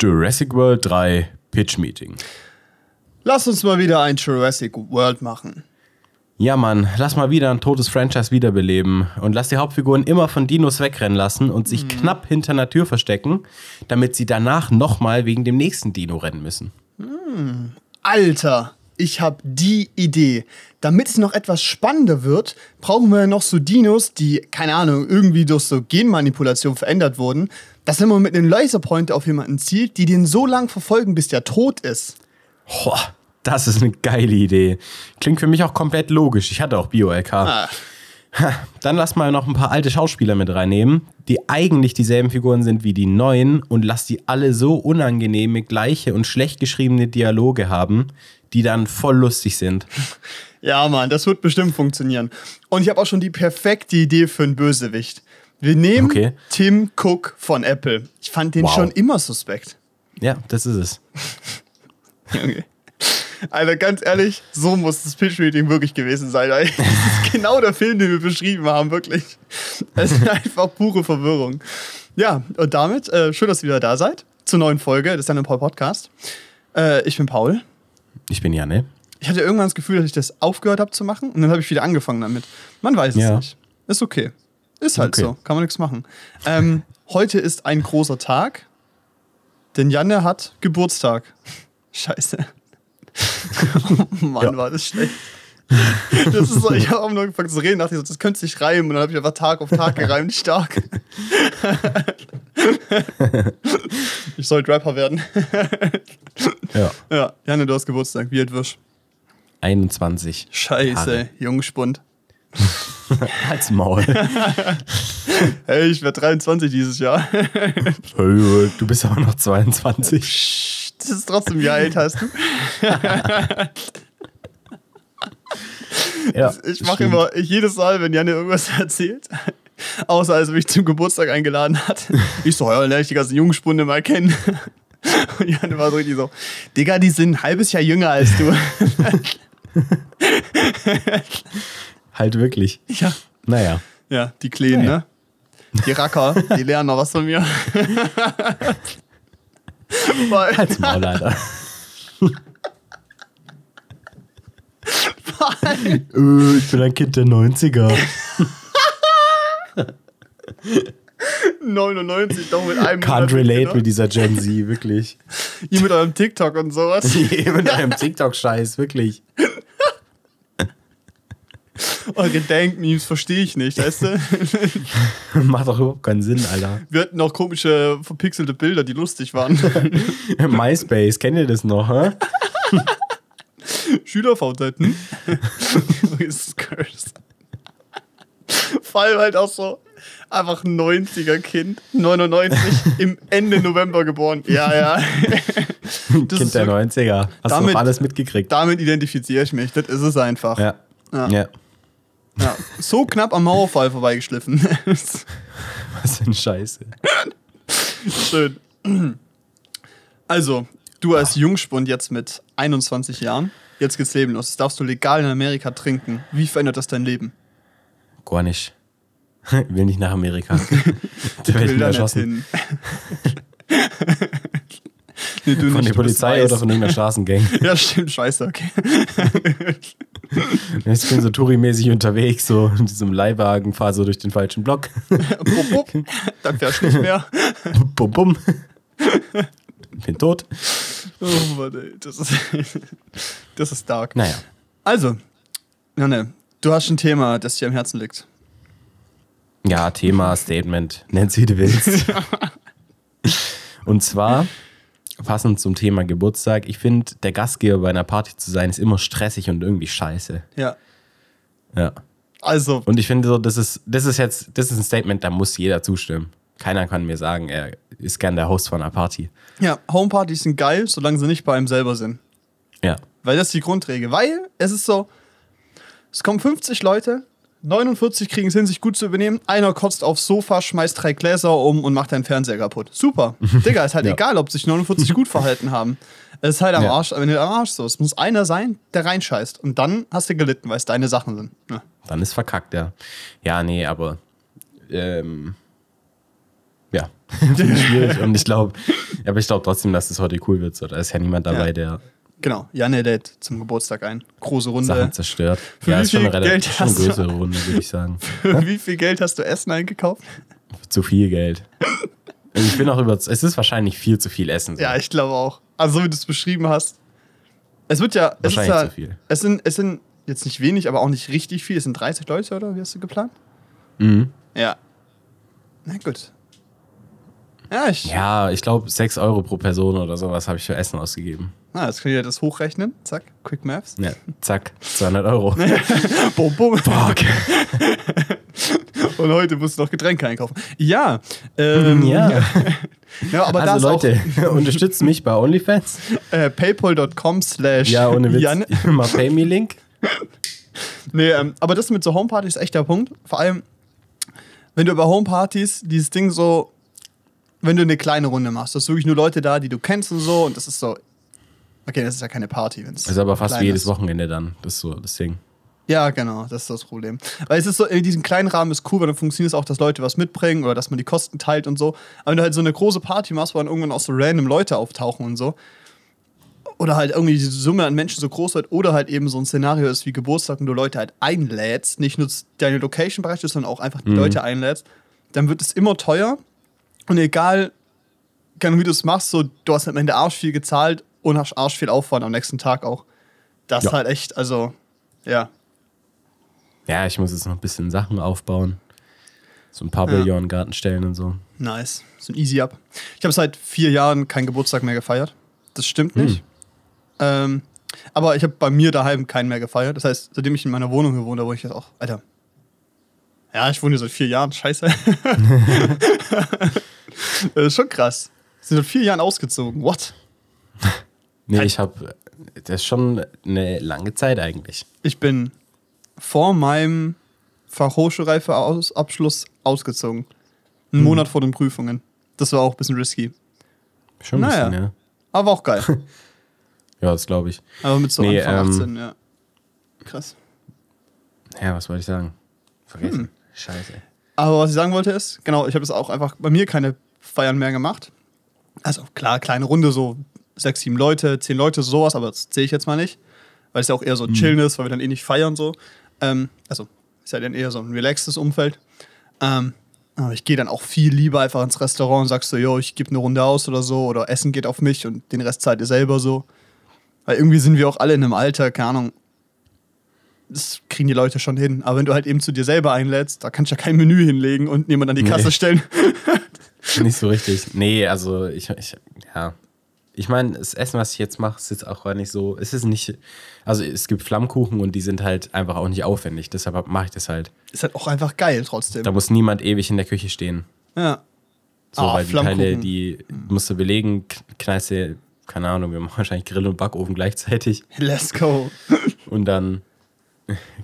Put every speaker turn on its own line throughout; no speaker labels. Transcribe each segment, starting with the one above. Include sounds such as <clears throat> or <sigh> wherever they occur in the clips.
Jurassic World 3 Pitch Meeting.
Lass uns mal wieder ein Jurassic World machen.
Ja, Mann, lass mal wieder ein totes Franchise wiederbeleben und lass die Hauptfiguren immer von Dinos wegrennen lassen und sich knapp hinter einer Tür verstecken, damit sie danach nochmal wegen dem nächsten Dino rennen müssen.
Alter, ich habe die Idee. Damit es noch etwas spannender wird, brauchen wir noch so Dinos, die, keine Ahnung, irgendwie durch so Genmanipulation verändert wurden, dass wenn man mit einem Laserpointer auf jemanden zielt, die den so lang verfolgen, bis der tot ist.
Boah, das ist eine geile Idee. Klingt für mich auch komplett logisch. Ich hatte auch Bio-LK.
Ah.
Dann lass mal noch ein paar alte Schauspieler mit reinnehmen, die eigentlich dieselben Figuren sind wie die neuen und lass die alle so unangenehme, gleiche und schlecht geschriebene Dialoge haben, die dann voll lustig sind. <laughs>
Ja, Mann, das wird bestimmt funktionieren. Und ich habe auch schon die perfekte Idee für einen Bösewicht. Wir nehmen
Okay.
Tim Cook von Apple. Ich fand den
Wow.
schon immer suspekt.
Ja, das ist es. <laughs>
Junge. Alter, ganz ehrlich, so muss das Pitch-Meeting wirklich gewesen sein. <laughs> Das ist genau der Film, den wir beschrieben haben, wirklich. Es ist einfach pure Verwirrung. Ja, und damit, äh, schön, dass ihr wieder da seid zur neuen Folge des Dann Paul Podcast. Äh, ich bin Paul.
Ich bin Janne.
Ich hatte irgendwann das Gefühl, dass ich das aufgehört habe zu machen und dann habe ich wieder angefangen damit. Man weiß es
Ja.
nicht. Ist okay. Ist halt
Okay.
so. Kann man nichts machen. Ähm, <laughs> heute ist ein großer Tag, denn Janne hat Geburtstag. <laughs> Scheiße. <laughs> oh Mann,
Ja.
war das schlecht. Das ist so, ich habe auch nur angefangen zu reden, dachte ich so, das könnte sich reimen und dann habe ich einfach Tag auf Tag gereimt, stark. Ich sollte Rapper werden.
Ja.
Ja, Janne, du hast Geburtstag. Wie alt wirst du?
21.
Scheiße,
Haare.
Jungspund. <laughs>
Als Maul. <laughs>
Hey, ich werde 23 dieses Jahr.
Du bist aber noch 22.
Das ist trotzdem, wie alt hast du?
Ja,
Ich mache immer, jedes Mal, wenn Janne irgendwas <laughs> erzählt, außer als er mich zum Geburtstag eingeladen hat, ich so, ja, dann lerne ich die ganzen Jungspunde mal kennen. <laughs> Und Janne war so richtig so, Digga, die sind ein halbes Jahr jünger als du. <laughs>
Halt wirklich.
ja.
Naja.
Ja, die Kleinen,
Naja.
ne? Die Racker, die lernen noch was von mir. <laughs>
Als Maul, Alter. Äh, ich bin ein Kind der 90er. <laughs>
99, doch mit einem
Can't relate
genau.
mit dieser Gen Z, wirklich. <laughs>
Ihr mit eurem TikTok und sowas. <laughs>
mit einem TikTok-Scheiß, wirklich.
Eure Dank-Memes verstehe ich nicht, weißt du?
Macht doch überhaupt keinen Sinn, Alter.
Wir hatten auch komische, verpixelte Bilder, die lustig waren.
MySpace, kennt ihr das noch, hä?
SchülerVZ, hm? Christ. Vor allem halt auch so einfach 90er Kind, 99, im Ende November geboren. Ja, ja. <laughs> Das
Kind der
wirklich-
90er. Hast du
Damit-
noch alles mitgekriegt?
Damit identifiziere ich mich. Das ist es einfach.
Ja.
Ja.
ja.
Ja. So knapp am Mauerfall vorbeigeschliffen. <laughs>
Was für ein Scheiße.
Schön. Also, du als Jungspund jetzt mit 21 Jahren, jetzt geht's Leben los. Jetzt darfst du legal in Amerika trinken. Wie verändert das dein Leben?
Gar nicht. <laughs> Will nicht nach Amerika. <laughs>
Da nicht
erschossen.
hin. <laughs> nee, du
Von
nicht,
der Polizei oder von irgendeiner Straßengang.
Ja, stimmt, scheiße, okay.
Ich bin so Touri-mäßig unterwegs, so in diesem Leihwagen, fahre so durch den falschen Block.
bup, bup. Dann fährst du nicht mehr.
bum, bum. Bin tot.
Oh, Mann, ey, das ist, das ist dark.
Naja.
Also, Janne, du hast ein Thema, das dir am Herzen liegt.
Ja, Thema, Statement, <laughs> nenn's wie du willst. <laughs> Und zwar, passend zum Thema Geburtstag, ich finde, der Gastgeber bei einer Party zu sein, ist immer stressig und irgendwie scheiße.
Ja.
Ja.
Also,
Und ich finde so, das ist, das ist jetzt, das ist ein Statement, da muss jeder zustimmen. Keiner kann mir sagen, er ist gern der Host von einer Party.
ja, Homepartys sind geil, solange sie nicht bei einem selber sind.
Ja.
Weil das ist die Grundregel. Weil es ist so, es kommen 50 Leute, 49 kriegen es hin, sich gut zu übernehmen. Einer kotzt aufs Sofa, schmeißt drei Gläser um und macht deinen Fernseher kaputt. Super. <laughs> Digga, ist halt
Ja.
egal, ob sich 49 gut verhalten haben. Es ist halt am
Ja.
Arsch, wenn du am Arsch so. Es muss einer sein, der reinscheißt. Und dann hast du gelitten, weil es deine Sachen sind. Ja.
Dann ist verkackt, ja. Ja, nee, aber ähm, ja, <laughs> schwierig. Und ich glaube, aber ich glaube trotzdem, dass es heute cool wird. So, da ist ja niemand dabei,
Ja.
der
Genau, Janne lädt zum Geburtstag ein. Große Runde.
Sachen zerstört.
Für
ja,
wie
ist schon
viel
eine relativ
Geld
schon
du?
größere Runde, würde ich sagen. <laughs>
Wie viel Geld hast du Essen eingekauft?
Zu viel Geld. Und ich bin auch über. Es ist wahrscheinlich viel zu viel Essen. So.
Ja, ich glaube auch. Also so wie du es beschrieben hast. Es wird ja. Es ist
Wahrscheinlich
ja,
zu viel.
Es sind, es sind jetzt nicht wenig, aber auch nicht richtig viel. Es sind 30 Leute, oder? Wie hast du geplant?
Mhm.
Ja. Na gut. Ja, ich.
Ja, ich glaube, 6 Euro pro Person oder sowas habe ich für Essen ausgegeben.
Ah, jetzt könnt ihr das hochrechnen. Zack, Quick Maths.
Ja, zack, 200 Euro. <laughs>
Bum, bum.
Fuck. <laughs>
Und heute musst du noch Getränke einkaufen. Ja. Ähm,
Ja. <laughs>
ja, aber
also Leute, unterstützt mich bei OnlyFans.
äh, paypal.com slash
Ja, ohne Witz.
Jan.
Mal Pay-Me-Link.
Nee, ähm, aber das mit so Homepartys ist echt der Punkt. Vor allem, wenn du über Homepartys dieses Ding so, wenn du eine kleine Runde machst, das ist wirklich nur Leute da, die du kennst und so und das ist so, okay, das ist ja keine Party, wenn es
Das ist aber fast wie jedes
ist.
Wochenende dann. Das ist so das Ding.
Ja, genau, das ist das Problem. Weil es ist so, in diesem kleinen Rahmen ist cool, weil dann funktioniert es auch, dass Leute was mitbringen oder dass man die Kosten teilt und so. Aber wenn du halt so eine große Party machst, wo dann irgendwann auch so random Leute auftauchen und so, oder halt irgendwie die Summe an Menschen so groß wird, oder halt eben so ein Szenario ist wie Geburtstag und du Leute halt einlädst, nicht nur deine Location bereitest, sondern auch einfach die Leute einlädst, dann wird es immer teuer. Und egal, wie du es machst, so, du hast am Ende arsch viel gezahlt und hast arsch viel Aufwand am nächsten Tag auch. Das
Ja.
halt echt, also, ja.
Ja, ich muss jetzt noch ein bisschen Sachen aufbauen. So ein Pavillon, Garten und so.
Nice. So ein Easy Up. Ich habe seit vier Jahren keinen Geburtstag mehr gefeiert. Das stimmt nicht. Ähm, aber ich habe bei mir daheim keinen mehr gefeiert. Das heißt, seitdem ich in meiner Wohnung gewohnt habe, wo ich jetzt auch, Alter. Ja, ich wohne hier seit vier Jahren. Scheiße. das <laughs> ist <laughs> schon krass. Sie sind seit vier Jahren ausgezogen. What?
Nee,
Halt.
ich habe. Das ist schon eine lange Zeit eigentlich.
Ich bin vor meinem Fachhochschulreife-Abschluss ausgezogen. Einen Monat vor den Prüfungen. Das war auch ein bisschen risky.
Schon ein
Naja.
bisschen, ja.
Aber auch geil. <laughs>
Ja, das glaube ich.
Aber mit so
Nee,
Anfang
ähm,
18, ja. Krass.
Ja, was wollte ich sagen? Vergessen.
Hm.
Scheiße.
Aber was ich sagen wollte ist, genau, ich habe das auch einfach bei mir keine Feiern mehr gemacht. Also klar, kleine Runde, so sechs, sieben Leute, zehn Leute, sowas, aber das zähle ich jetzt mal nicht. Weil es ja auch eher so
Hm.
chillen ist, weil wir dann eh nicht feiern so. Ähm, also ist ja dann eher so ein relaxtes Umfeld. Ähm, aber ich gehe dann auch viel lieber einfach ins Restaurant und sagst so, yo, ich gebe eine Runde aus oder so, oder Essen geht auf mich und den Rest zahlt ihr selber so. Weil irgendwie sind wir auch alle in einem Alter, keine Ahnung, das kriegen die Leute schon hin. Aber wenn du halt eben zu dir selber einlädst, da kannst du ja kein Menü hinlegen und jemand an die
Nee.
Kasse stellen. <laughs>
Nicht so richtig. Nee, also ich, ich ja. Ich meine, das Essen, was ich jetzt mache, ist jetzt auch gar nicht so. Es ist nicht. Also es gibt Flammkuchen und die sind halt einfach auch nicht aufwendig. Deshalb mache ich das halt.
Ist halt auch einfach geil trotzdem.
Da muss niemand ewig in der Küche stehen.
Ja.
So,
Ah,
weil die Teile, die musst du belegen, knallst du, keine Ahnung, wir <laughs> machen wahrscheinlich Grill und Backofen gleichzeitig. <laughs>
Let's go. <laughs>
Und dann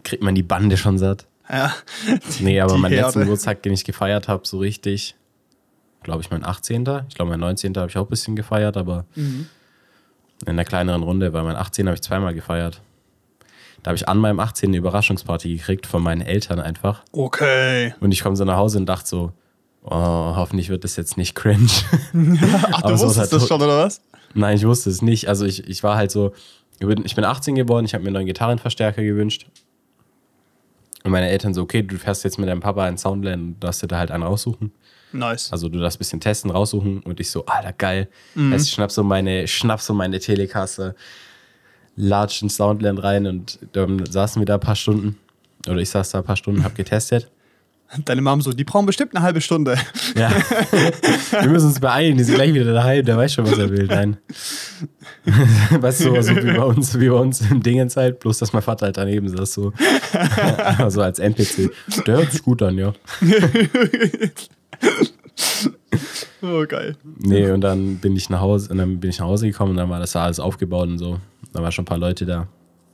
kriegt man die Bande schon satt.
Ja.
Nee, aber
Die
mein letzten
Herde.
Geburtstag, den ich gefeiert habe, so richtig, glaube ich, mein 18. Ich glaube, mein 19. habe ich auch ein bisschen gefeiert, aber
Mhm.
in einer kleineren Runde, weil mein 18. habe ich zweimal gefeiert. Da habe ich an meinem 18. eine Überraschungsparty gekriegt von meinen Eltern einfach.
Okay.
Und ich komme so nach Hause und dachte so, oh, hoffentlich wird das jetzt nicht cringe. <laughs>
Ach, du wusstest
halt
das schon, oder was?
Nein, ich wusste es nicht. Also ich, ich war halt so, ich bin, ich bin 18 geworden, ich habe mir einen neuen Gitarrenverstärker gewünscht. Und meine Eltern so, okay, du fährst jetzt mit deinem Papa ins Soundland und darfst dir da halt einen raussuchen.
Nice.
Also du darfst ein bisschen testen, raussuchen und ich so, alter, geil. Heißt, ich schnapp so meine, schnapp so meine Telekasse, latsch ins Soundland rein und dann saßen wir da ein paar Stunden. Oder ich saß da ein paar Stunden, hab getestet.
Deine Mom so, die brauchen bestimmt eine halbe Stunde.
Ja. <laughs> wir müssen uns beeilen, die sind gleich wieder daheim, der weiß schon, was er will. Nein. <laughs> weißt du, so wie bei uns, wie bei uns im Dingens halt, bloß dass mein Vater halt daneben saß, so. <laughs> also als NPC. Der hört sich gut an, ja. <laughs>
Oh, geil.
Nee, und dann bin ich nach Hause, und dann bin ich nach Hause gekommen und dann war das da alles aufgebaut und so. Da waren schon ein paar Leute da.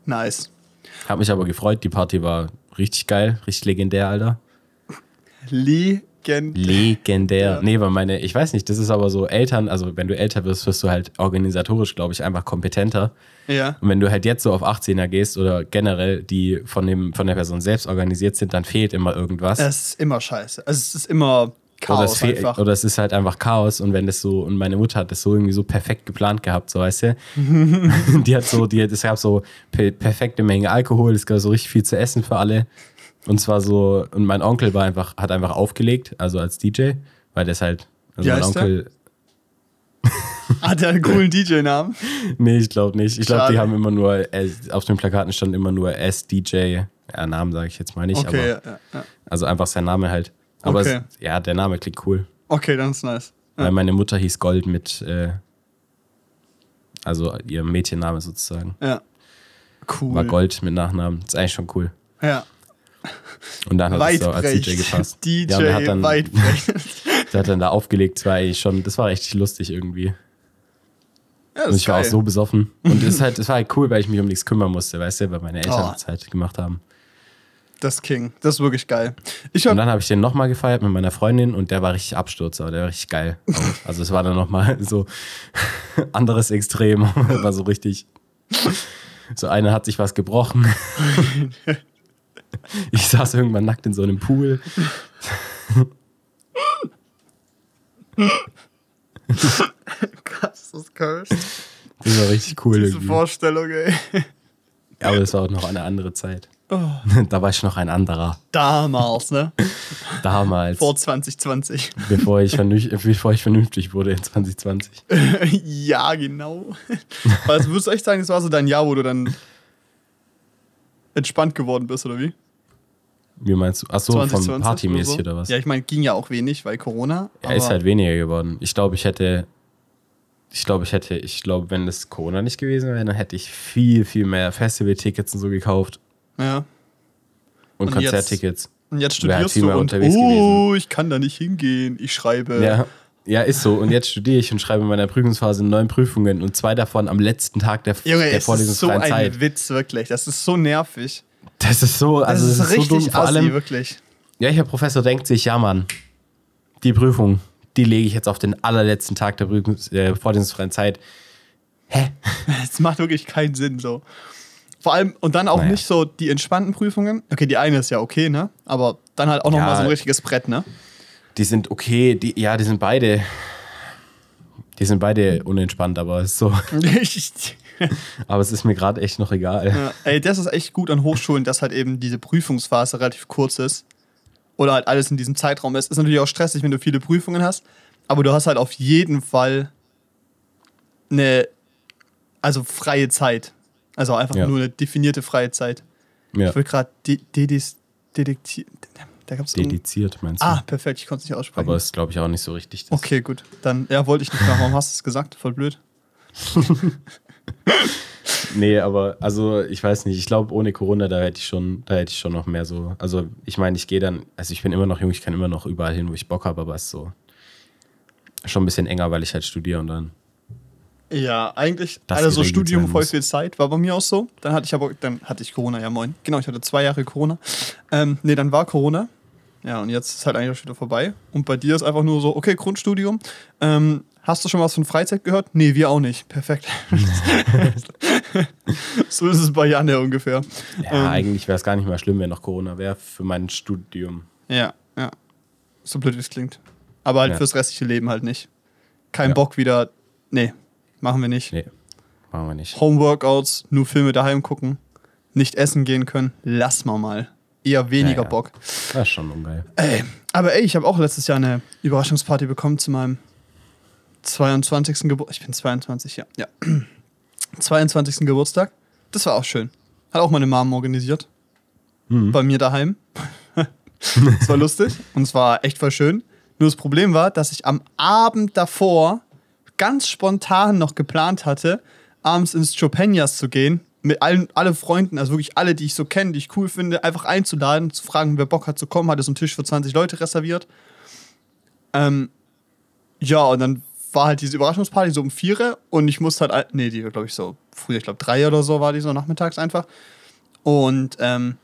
Nice.
Hab mich aber gefreut, die Party war richtig geil, richtig legendär, Alter.
Legend.
Legendär.
Ja.
Nee, weil meine, ich weiß nicht, das ist aber so Eltern, also wenn du älter wirst, wirst du halt organisatorisch, glaube ich, einfach kompetenter.
Ja.
Und wenn du halt jetzt so auf 18er gehst oder generell, die von, dem, von der Person selbst organisiert sind, dann fehlt immer irgendwas.
Es ist immer scheiße. Also es ist immer
oder, es
Chaos einfach.
oder es ist halt einfach Chaos und wenn das so, und meine Mutter hat das so irgendwie so perfekt geplant gehabt, so weißt du. <laughs> die hat so, die, es gab so pe perfekte Menge Alkohol, es gab so richtig viel zu essen für alle. Und zwar so, und mein Onkel war einfach, hat einfach aufgelegt, also als DJ, weil das halt, also
Wie
mein
heißt der?
Onkel,
Hat er einen coolen <laughs> DJ-Namen?
nee, ich glaube nicht. Ich glaube, die haben immer nur, äh, auf den Plakaten stand immer nur S-DJ, ja, Namen sage ich jetzt mal nicht,
Okay,
aber,
ja, ja.
also einfach sein Name halt. Aber
Okay.
es, ja, der Name klingt cool.
okay, dann ist nice.
Weil meine Mutter hieß Gold mit, äh, also ihr Mädchenname sozusagen.
Ja. Cool.
War Gold mit Nachnamen. ist eigentlich schon cool.
Ja.
Und dann hat es so als. DJ gepasst. <laughs>
DJ
ja, und der hat dann, <laughs> der hat dann da aufgelegt. Das war eigentlich schon, das war richtig lustig irgendwie.
Ja, das
Und ich war auch
geil.
so besoffen. Und es halt, <laughs> es war halt cool, weil ich mich um nichts kümmern musste, weißt du, weil meine Eltern
Oh.
das halt gemacht haben.
Das ist King. Das ist wirklich geil. Ich
Und
hab,
dann habe ich den nochmal gefeiert mit meiner Freundin und der war richtig Absturz, aber der war richtig geil. <laughs> Also es war dann nochmal so <laughs> anderes Extrem. <laughs> war so richtig. So einer hat sich was gebrochen. Ich saß irgendwann nackt in so einem Pool.
krass, das ist geil.
Das war richtig cool
Diese
irgendwie.
Vorstellung, ey.
Aber das war auch noch eine andere Zeit.
Oh. <laughs>
Da war ich noch ein anderer.
Damals, ne? <laughs>
Damals,
Vor 2020.
bevor ich, vernünftig, bevor ich vernünftig wurde in 2020. <laughs>
ja, genau. Also würdest du echt sagen, das war so dein Jahr, wo du dann entspannt geworden bist, oder wie?
Wie meinst du? Achso, von
2020
partymäßig
oder, so?
oder was?
Ja, ich meine, ging ja auch wenig, weil Corona.
Er ist halt weniger geworden. Ich glaube, ich hätte. Ich glaube, ich hätte, ich glaube, wenn das Corona nicht gewesen wäre, dann hätte ich viel, viel mehr Festival-Tickets und so gekauft
Ja.
und,
Und jetzt-
Konzerttickets.
Und jetzt studierst du und oh, ich kann da nicht hingehen. Ich schreibe.
Ja, ja, ist so. Und jetzt studiere ich und schreibe in meiner Prüfungsphase neun Prüfungen und zwei davon am letzten Tag der,
Junge,
der
es ist so
vorlesungsfreien
ein
Zeit.
Witz, wirklich. Das ist so nervig.
Das ist so, also
das,
das
ist
ist, so
richtig
dumm. Vor
assi,
allem,
wirklich.
ja, Herr Professor denkt sich, ja, Mann, die Prüfung, die lege ich jetzt auf den allerletzten Tag der Prüfungs äh, vorlesungsfreien Zeit. Hä? <laughs>
Es macht wirklich keinen Sinn so. Vor allem, und dann auch
Naja.
nicht so die entspannten Prüfungen. Okay, die eine ist ja okay, ne? Aber dann halt auch nochmal
Ja.
so ein richtiges Brett, ne?
Die sind okay, die, ja, die sind beide. Die sind beide unentspannt, aber es ist so. <laughs> <laughs> Aber es ist mir gerade echt noch egal.
ja, ey, das ist echt gut an Hochschulen, dass halt eben diese Prüfungsphase relativ kurz ist. Oder halt alles in diesem Zeitraum ist. Ist natürlich auch stressig, wenn du viele Prüfungen hast. Aber du hast halt auf jeden Fall eine, also freie Zeit. Also einfach
Ja.
nur eine definierte freie Zeit.
Ja.
Ich will gerade Dedis, Detektiv. Da gab's
Dediziert, meinst du?
Ah, perfekt, ich konnte es nicht aussprechen.
aber ist, glaube ich, auch nicht so richtig.
Okay, gut. Dann, ja, wollte ich nicht machen. Warum hast du es gesagt? Voll blöd. <laughs>
Nee, aber also ich weiß nicht, ich glaube ohne Corona, da hätte ich schon, da hätte ich schon noch mehr so. Also ich meine, ich gehe dann, also ich bin immer noch jung, ich kann immer noch überall hin, wo ich Bock habe, aber es ist so schon ein bisschen enger, weil ich halt studiere und dann.
Ja, eigentlich,
Das
also so Studium voll viel Zeit, war bei mir auch so. Dann hatte ich aber, dann hatte ich Corona, ja moin. Genau, ich hatte zwei Jahre Corona. Ähm, nee, dann war Corona. Ja, und jetzt ist halt eigentlich auch schon wieder vorbei. Und bei dir ist einfach nur so, okay, Grundstudium. Ähm, hast du schon was von Freizeit gehört? Nee, wir auch nicht. Perfekt. <laughs> so ist es bei Janne ungefähr.
Ja,
Ähm.
eigentlich wäre es gar nicht mal schlimm, wenn noch Corona wäre für mein Studium.
Ja, ja. So blöd wie es klingt. Aber halt
Ja.
fürs restliche Leben halt nicht. Kein
Ja.
Bock wieder. Nee, machen wir nicht.
Nee, machen wir nicht.
Homeworkouts, nur Filme daheim gucken, nicht essen gehen können, lass mal mal. Eher weniger
Ja, ja.
Bock.
Das ist schon ungeil.
Ey, aber ey, ich habe auch letztes Jahr eine Überraschungsparty bekommen zu meinem 22. Geburtstag. Ich bin 22, ja. ja. <clears throat> 22. Geburtstag. Das war auch schön. Hat auch meine Mom organisiert.
Mhm.
Bei mir daheim. <laughs> Es war lustig und es war echt voll schön. Nur das Problem war, dass ich am Abend davor ganz spontan noch geplant hatte, abends ins Chopinias zu gehen, mit allen alle Freunden, also wirklich alle, die ich so kenne, die ich cool finde, einfach einzuladen, zu fragen, wer Bock hat zu kommen, hatte so einen Tisch für 20 Leute reserviert. Ähm, ja, und dann war halt diese Überraschungsparty so um vier und ich musste halt, nee, die war glaube ich so früher, ich glaube drei oder so war die so nachmittags einfach. Und ähm,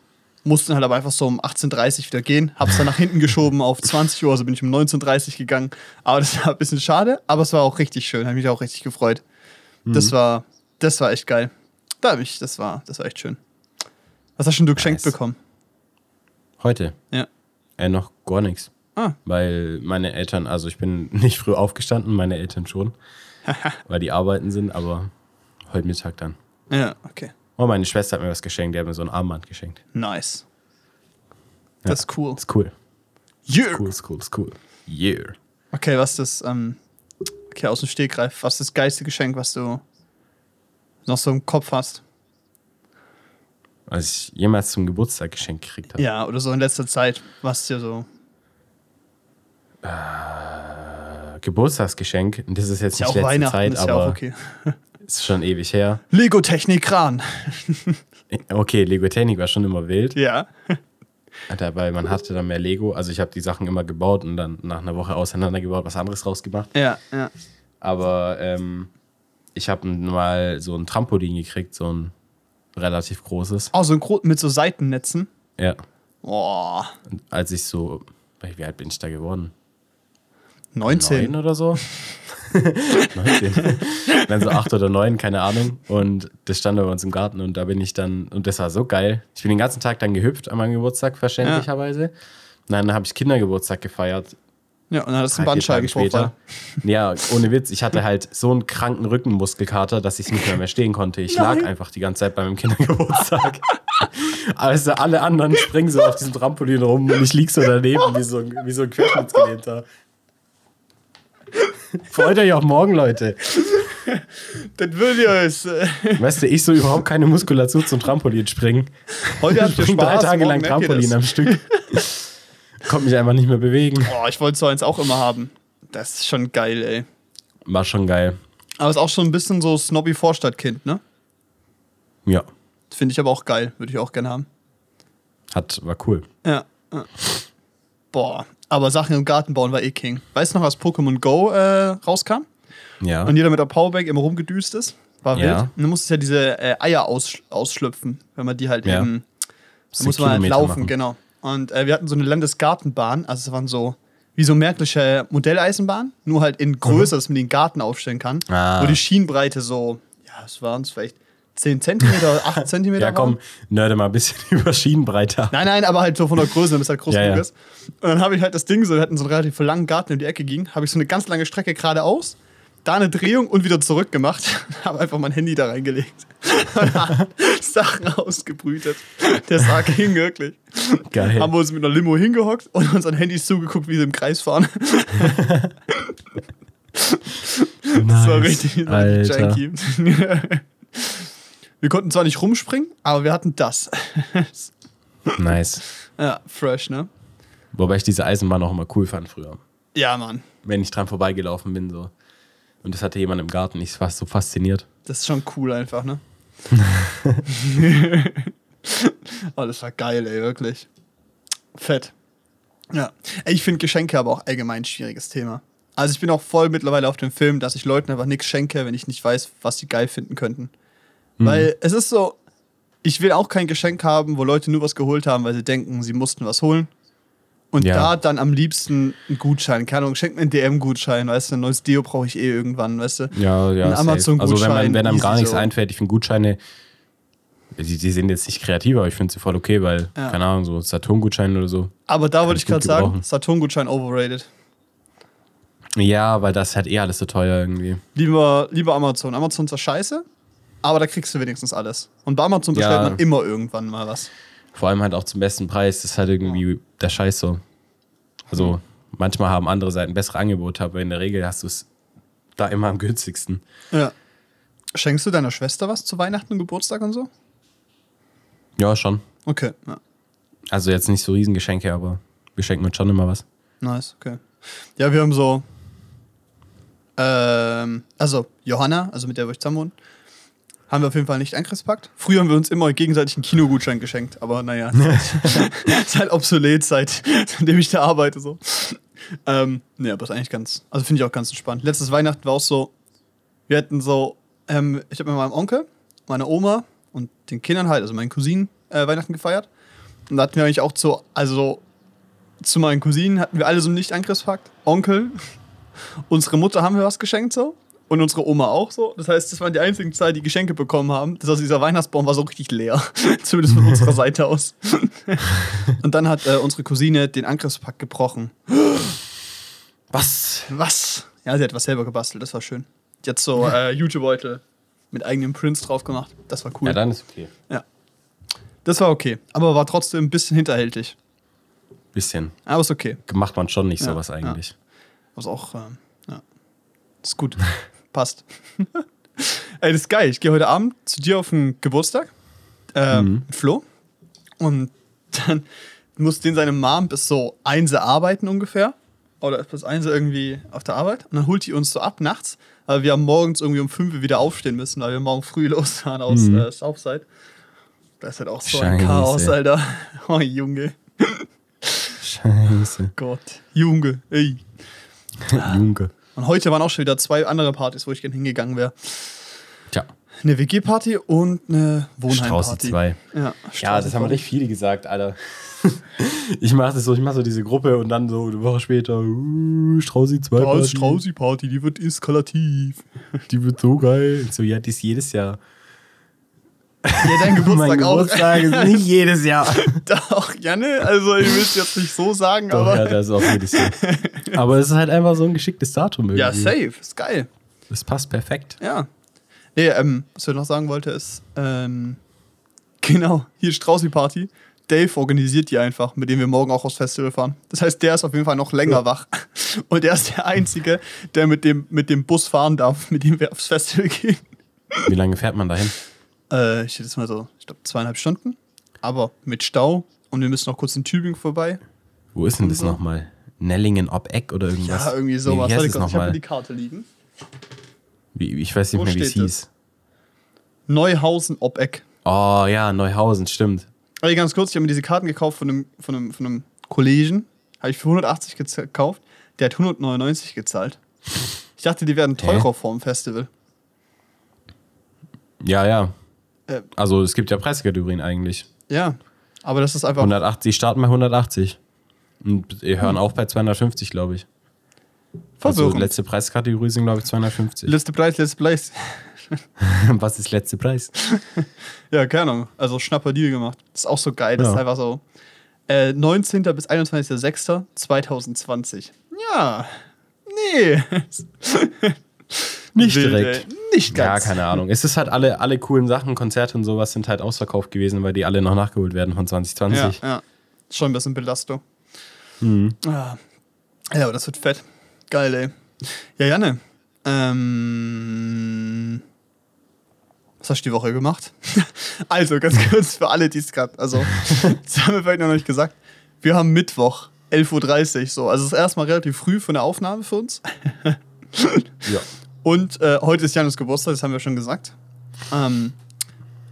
mussten halt aber einfach so um 18.30 Uhr wieder gehen. Hab's dann nach hinten geschoben auf 20 Uhr, also bin ich um 19.30 Uhr gegangen. Aber das war ein bisschen schade, aber es war auch richtig schön, habe mich auch richtig gefreut. Das war, das war echt geil. Da hab ich, das war, das war echt schön. Was hast schon du geschenkt
Nice.
bekommen?
Heute?
Ja.
Äh, noch gar nichts.
Ah.
Weil meine Eltern, also ich bin <laughs> nicht früh aufgestanden, meine Eltern schon, <laughs> weil die arbeiten sind, aber heute Mittag dann.
Ja, okay.
Oh, meine Schwester hat mir was geschenkt, die hat mir so ein Armband geschenkt.
Nice.
Ja.
Das ist cool.
Ist cool.
Yeah.
Cool, ist cool, ist cool. Yeah.
Okay, was ist das, ähm, okay, aus dem Stegreif, was ist das geilste Geschenk, was du noch so im Kopf hast?
Was ich jemals zum Geburtstag geschenkt gekriegt habe.
Ja, oder so in letzter Zeit, was dir so.
Geburtstagsgeschenk, und das ist jetzt
Ist ja
nicht
auch
letzte Zeit,
ist ja
aber
auch okay. <laughs>
ist schon ewig her.
Lego Technik Kran. <laughs>
Okay, Lego Technik war schon immer wild.
Ja.
Weil man hatte dann mehr Lego. Also ich habe die Sachen immer gebaut und dann nach einer Woche auseinandergebaut, was anderes rausgemacht.
Ja, ja.
Aber ähm, ich habe mal so ein Trampolin gekriegt, so ein relativ großes.
Oh, so ein Gro mit so Seitennetzen.
Ja.
Boah.
Und als ich so, wie alt bin ich da geworden?
19.
Neun oder so? <laughs> 19. dann so acht oder neun, keine Ahnung. Und das stand bei uns im Garten und da bin ich dann, und das war so geil. Ich bin den ganzen Tag dann gehüpft an meinem Geburtstag, verständlicherweise. Und dann habe ich Kindergeburtstag gefeiert,
Ja, und dann hast du einen Bandscheibenvorfall.
Ja, ohne Witz. Ich hatte halt so einen kranken Rückenmuskelkater, dass ich nicht mehr, mehr stehen konnte. Ich lag einfach die ganze Zeit bei meinem Kindergeburtstag. <laughs> Also alle anderen springen so auf diesem Trampolin rum und ich lieg so daneben wie so ein, wie so ein Querschnittsgelähmter. Freut euch auf morgen, Leute.
Das will es. äh,
Weißt du, ich so überhaupt keine Muskulatur zum Trampolin springen.
Heute habt ihr
Spring drei
Spaß.
Tage lang
ihr
Trampolin am Stück. Konnte mich einfach nicht mehr bewegen.
Boah, ich wollte so eins auch immer haben. Das ist schon geil, ey.
War schon geil.
Aber ist auch schon ein bisschen so snobby Vorstadtkind, ne?
Ja,
Finde ich aber auch geil. Würde ich auch gerne haben.
hat, war cool.
Ja. ja. Boah. Aber Sachen im Garten bauen war eh King. Weißt du noch, als Pokémon Go äh, rauskam?
Ja.
Und jeder mit der Powerbank immer rumgedüst ist? War
Ja.
wild. Und dann musstest du ja diese äh, Eier aus, ausschlüpfen, wenn man die halt
Ja.
eben. Da muss man halt
Kilometer
laufen,
machen.
genau. Und äh, wir hatten so eine Landesgartenbahn, also es waren so wie so merkliche Modelleisenbahn, nur halt in größer, dass man den Garten aufstellen kann.
Mhm. Ah.
Wo die Schienenbreite so, ja, es waren es vielleicht 10 Zentimeter, 8 <laughs> Zentimeter
Ja, komm, nörde mal ein bisschen <laughs> über Schienenbreite.
Nein, nein, aber halt so von der Größe, damit es halt groß
Ja,
genug
ja.
ist. Und dann habe ich halt das Ding so, wir hatten so einen relativ langen Garten in die Ecke ging, habe ich so eine ganz lange Strecke geradeaus, da eine Drehung und wieder zurück gemacht. <laughs> habe einfach mein Handy da reingelegt. Sachen ausgebrütet. Der Sarg hing wirklich.
Geil.
Haben wir uns mit einer Limo hingehockt und unseren Handys zugeguckt, wie sie im Kreis fahren. Das war richtig, das war richtig
Alter.
janky. Wir konnten zwar nicht rumspringen, aber wir hatten das. <laughs>
Nice.
Ja, fresh, ne?
Wobei ich diese Eisenbahn auch immer cool fand früher.
Ja, Mann.
Wenn ich dran vorbeigelaufen bin, so. Und das hatte jemand im Garten. Ich war so fasziniert.
Das ist schon cool einfach, ne? <laughs> <laughs> oh, das war geil, ey, wirklich. Fett. Ja. Ey, Ich finde Geschenke aber auch allgemein ein schwieriges Thema. Also ich bin auch voll mittlerweile auf dem Film, dass ich Leuten einfach nichts schenke, wenn ich nicht weiß, was sie geil finden könnten. Weil es ist so, ich will auch kein Geschenk haben, wo Leute nur was geholt haben, weil sie denken, sie mussten was holen. Und
Ja.
da dann am liebsten einen Gutschein. Keine Ahnung, schenk mir einen DM-Gutschein, weißt du, ein neues Deo brauche ich eh irgendwann, weißt du.
Ja, ja.
Ein. Amazon-Gutschein,
Also wenn, man, wenn einem gar nichts
so.
einfällt, ich finde Gutscheine, die, die sind jetzt nicht kreativ, aber ich finde sie voll okay, weil,
Ja.
keine Ahnung, so Saturn-Gutschein oder so.
Aber da wollte
ich
gerade sagen. Saturn-Gutschein overrated.
Ja, weil das halt eh alles so teuer irgendwie.
Lieber, lieber Amazon. Amazon ist ja scheiße, aber da kriegst du wenigstens alles. Und bei Amazon bestellt
Ja.
man immer irgendwann mal was.
Vor allem halt auch zum besten Preis. Das ist halt irgendwie der Scheiß so. Also, manchmal haben andere Seiten bessere Angebote, aber in der Regel hast du es da immer am günstigsten.
Ja. Schenkst du deiner Schwester was zu Weihnachten und Geburtstag und so?
Ja, schon.
Okay, ja.
Also jetzt nicht so Riesengeschenke, aber wir schenken uns schon immer was.
Nice, okay. Ja, wir haben so. Ähm, also, Johanna, also mit der wir ich zusammen wohnen, haben wir auf jeden Fall nicht Angriffspakt. Früher haben wir uns immer gegenseitig einen Kinogutschein geschenkt, aber naja, <laughs> ist halt, ist halt obsolet, seit, seitdem ich da arbeite. So. Ähm, nee, aber ist eigentlich ganz, also finde ich auch ganz entspannt. Letztes Weihnachten war auch so, wir hatten so, ähm, ich habe mit meinem Onkel, meiner Oma und den Kindern halt, also meinen Cousinen, äh, Weihnachten gefeiert. Und da hatten wir eigentlich auch so, also zu meinen Cousinen hatten wir alle so einen Nicht-Angriffspakt. Onkel, <laughs> unsere Mutter haben wir was geschenkt so. Und unsere Oma auch so. Das heißt, das waren die einzigen zwei, die Geschenke bekommen haben. Das heißt, dieser Weihnachtsbaum war so richtig leer. <laughs> Zumindest von unserer <laughs> Seite aus. Und dann hat äh, unsere Cousine den Angriffspakt gebrochen. <gasps>
Was?
Was? Ja, sie hat was selber gebastelt, das war schön. Die hat so äh, Jutebeutel mit eigenem Prints drauf gemacht. Das war cool.
Ja, dann ist okay.
Das war okay, aber war trotzdem ein bisschen hinterhältig.
Bisschen.
Aber ist okay.
Macht man schon nicht
Ja,
sowas eigentlich.
Was auch, ähm, ja. Ist gut. <laughs> Passt. <laughs> Ey, das ist geil. Ich gehe heute Abend zu dir auf den Geburtstag. Äh,
Mhm.
Flo. Und dann muss den seine Mom bis so eins arbeiten ungefähr. Oder bis eins irgendwie auf der Arbeit. Und dann holt die uns so ab nachts. Aber wir haben morgens irgendwie um 5 Uhr wieder aufstehen müssen, weil wir morgen früh <laughs> losfahren aus
Mhm.
äh, Southside. Das ist halt auch so ein
Scheiße.
Chaos, Alter. <laughs> Oh, Junge.
Scheiße.
Gott. Junge. Ey.
Junge.
Und heute waren auch schon wieder zwei andere Partys, wo ich gerne hingegangen wäre.
Tja,
Eine WG-Party und eine
Strauße
Wohnheim-Party.
2.
Ja,
Ja, das haben
zwei.
richtig viele gesagt, Alter. <laughs> Ich mache das so, ich mache so diese Gruppe und dann so eine Woche später, uh, Straußi 2
Da ist
Party.
Straußi-Party, die wird eskalativ.
Die wird so geil. So, ja, die ist jedes Jahr.
Ja, dein <laughs> Geburtstag
mein
auch.
Geburtstag ist nicht <laughs> jedes Jahr.
Doch, Janne, also ich will es jetzt nicht so sagen,
Doch,
aber.
ja, das ist auch jedes Jahr. <laughs> Aber es ist halt einfach so ein geschicktes Datum irgendwie.
Ja, safe, ist geil.
Das passt perfekt.
Ja. Nee, ähm, was ich noch sagen wollte ist, ähm, genau, hier Straußi-Party. Dave organisiert die einfach, mit dem wir morgen auch aufs Festival fahren. Das heißt, der ist auf jeden Fall noch länger
Ja.
wach. Und der ist der Einzige, der mit dem, mit dem Bus fahren darf, mit dem wir aufs Festival gehen.
Wie lange fährt man dahin?
Äh, ich jetzt mal so, ich glaube, zweieinhalb Stunden. Aber mit Stau. Und wir müssen noch kurz in Tübingen vorbei.
Wo ist denn das nochmal? Nellingen ob Eck oder irgendwas?
Ja, irgendwie
Nee,
sowas.
wie
Warte
heißt
ich habe die Karte liegen.
Wie, ich weiß nicht
Wo
mehr, wie es hieß.
Neuhausen ob Eck.
Oh ja, Neuhausen, stimmt.
Also ganz kurz, ich habe mir diese Karten gekauft von einem, von einem, von einem Kollegen. Habe ich für 180 gez- gekauft. Der hat 199 gezahlt. Ich dachte, die werden teurer vorm Festival.
Ja, ja.
Äh,
Also es gibt ja Preiskategorien eigentlich.
ja, aber das ist einfach
180, starten bei 180. Und wir
Hm.
hören auch bei 250, glaube ich. Also
verwirrend.
letzte Preiskategorie sind, glaube ich, 250.
letzte Preis, letzte Preis. <laughs>
Was ist letzte Preis? <laughs>
Ja, keine Ahnung. Also Schnapper Deal gemacht. Das ist auch so geil. Das
Ja.
ist einfach so. Äh, 19. bis 21.06.2020. Ja. Nee. <laughs>
Nicht
Wild,
direkt.
ey. Nicht
Ja,
ganz.
keine Ahnung. Es ist halt alle, alle coolen Sachen, Konzerte und sowas sind halt ausverkauft gewesen, weil die alle noch nachgeholt werden von
Ja,
2020.
ja. Schon ein bisschen Belastung.
Mhm.
Ah. Ja, aber das wird fett. Geil, ey. Ja, Janne. Ähm, was hast du die Woche gemacht? <laughs> also, ganz kurz für alle, die es gerade. Also, <laughs> das haben wir vielleicht noch nicht gesagt. Wir haben Mittwoch, 11.30 Uhr. So. Also, es ist erstmal relativ früh für eine Aufnahme für uns.
Ja. <laughs>
Und äh, heute ist Janus Geburtstag, das haben wir schon gesagt. Ähm,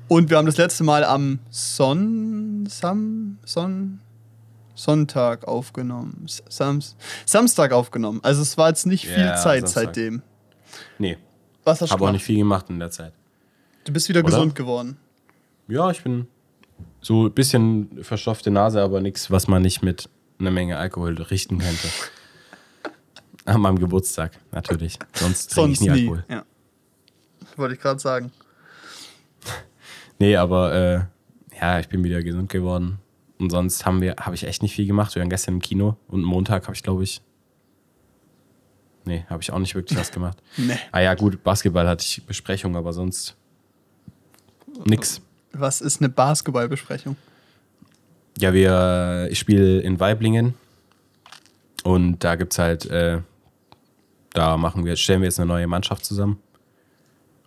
und wir haben das letzte Mal am Son, Sam, Son, Sonntag aufgenommen. S- Sams, Samstag aufgenommen. Also es war jetzt nicht viel
Ja,
Zeit
Samstag.
seitdem.
Nee,
Was hast du
habe auch nicht viel gemacht in der Zeit.
Du bist wieder
Oder?
gesund geworden.
Ja, ich bin so ein bisschen verstopfte Nase, aber nichts, was man nicht mit einer Menge Alkohol richten könnte. <laughs> An meinem Geburtstag, natürlich. Sonst trinke ich nie,
nie.
Alkohol.
Ja. Wollte ich gerade sagen. <laughs>
Nee, aber äh, ja, ich bin wieder gesund geworden. Und sonst haben wir, habe ich echt nicht viel gemacht. Wir waren gestern im Kino und Montag habe ich, glaube ich. Nee, habe ich auch nicht wirklich was gemacht. <laughs>
Nee.
Ah ja, gut, Basketball hatte ich Besprechung, aber sonst nix.
Was ist eine Basketballbesprechung?
Ja, wir, ich spiele in Weiblingen und da gibt's halt, äh, da machen wir, stellen wir jetzt eine neue Mannschaft zusammen.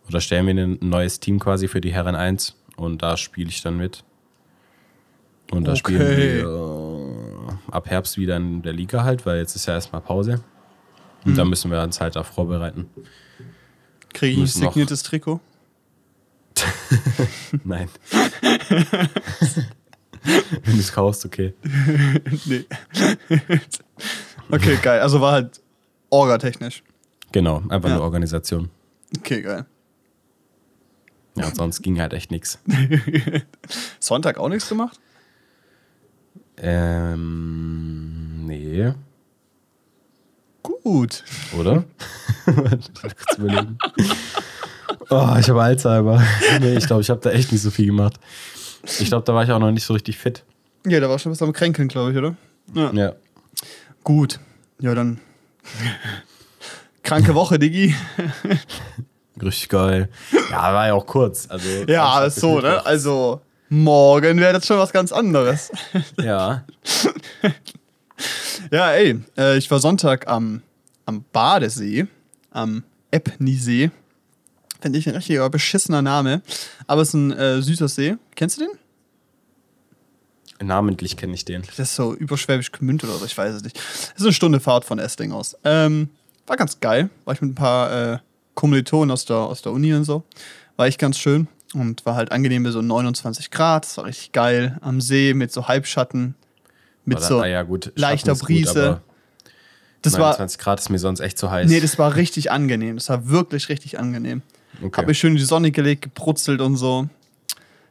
Oder stellen wir ein neues Team quasi für die Herren 1 und da spiele ich dann mit. Und da
Okay.
spielen wir äh, ab Herbst wieder in der Liga halt, weil jetzt ist ja erstmal Pause. Und da müssen wir uns halt auch vorbereiten.
Kriege ich ein signiertes Trikot? <laughs>
Nein. Wenn du es kaufst, okay. <laughs>
nee. okay, geil. Also war halt orgatechnisch.
Genau, einfach
Ja.
nur Organisation.
Okay, geil.
Ja, und sonst ging halt echt nichts. <laughs>
Sonntag auch nichts gemacht?
Ähm, nee,
Gut.
oder? <laughs> kurz überlegen. Oh, ich habe Alzheimer. <laughs> Nee, ich glaube, ich habe da echt nicht so viel gemacht. Ich glaube, da war ich auch noch nicht so richtig fit.
Ja, da war schon was am Kränkeln, glaube ich, oder? Ja.
Ja.
Gut. Ja, dann <laughs> Kranke Woche, Diggi.
Richtig geil. Ja, war ja auch kurz. Also,
Ja, so, ne? Also, morgen wäre das schon was ganz anderes.
Ja. <laughs>
Ja, ey, äh, ich war Sonntag am, am Badesee, am Eppnisee. Finde ich ein richtiger beschissener Name. Aber es ist ein äh, süßer See. Kennst du den?
Namentlich kenne ich den.
Das ist so überschwäbisch Gmünd oder so, ich weiß es nicht. Das ist eine Stunde Fahrt von Essling aus. Ähm, war ganz geil. War ich mit ein paar äh, Kommilitonen aus der, aus der Uni und so. War echt ganz schön. Und war halt angenehm bei so 29 Grad. Das war richtig geil. Am See mit so Halbschatten. Mit
Oder,
so
naja, gut,
leichter
ist
Brise. das war,
29 Grad ist mir sonst echt zu heiß.
nee, das war richtig angenehm. Das war wirklich richtig angenehm.
okay.
Hab mich schön in die Sonne gelegt, gebrutzelt und so.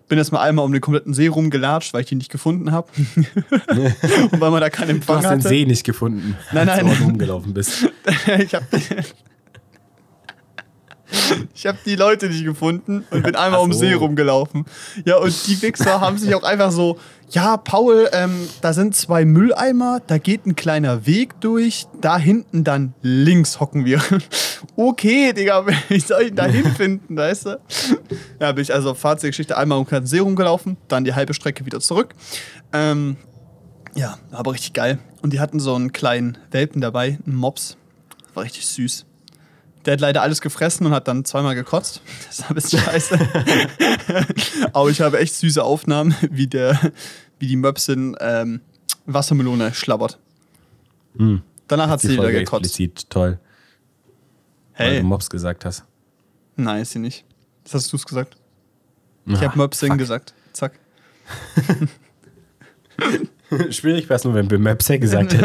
Bin jetzt mal einmal um den kompletten See rumgelatscht, weil ich die nicht gefunden habe. <laughs> und weil man da keinen
du
Empfang
hast den
hatte.
See nicht gefunden,
Nein,
als
nein.
du rumgelaufen bist. <laughs>
ich habe ich hab die Leute nicht gefunden und bin einmal
Ach
um
so.
See rumgelaufen. Ja, und die Wichser <laughs> haben sich auch einfach so, ja, Paul, ähm, da sind zwei Mülleimer, da geht ein kleiner Weg durch, da hinten dann links hocken wir. <laughs> Okay, Digga, <laughs> wie soll ich da hinfinden, weißt du? Ja, bin ich also Fahrzeuggeschichte einmal um den See rumgelaufen, dann die halbe Strecke wieder zurück. Ähm, ja, aber richtig geil. Und die hatten so einen kleinen Welpen dabei, einen Mops. War richtig süß. Der hat leider alles gefressen und hat dann zweimal gekotzt. <laughs> Das war ein bisschen scheiße. <laughs> aber ich habe echt süße Aufnahmen, wie, der, wie die Möpsin ähm, Wassermelone schlabbert.
Hm.
Danach hat sie wieder gekotzt.
explizit toll, weil
Hey,
du Mops gesagt hast.
nein, ist sie nicht. Das hast du es gesagt. Ich
Ah,
habe Möpsin
fuck.
gesagt. Zack. <laughs>
Schwierig wäre es nur, wenn Bill Mapsey gesagt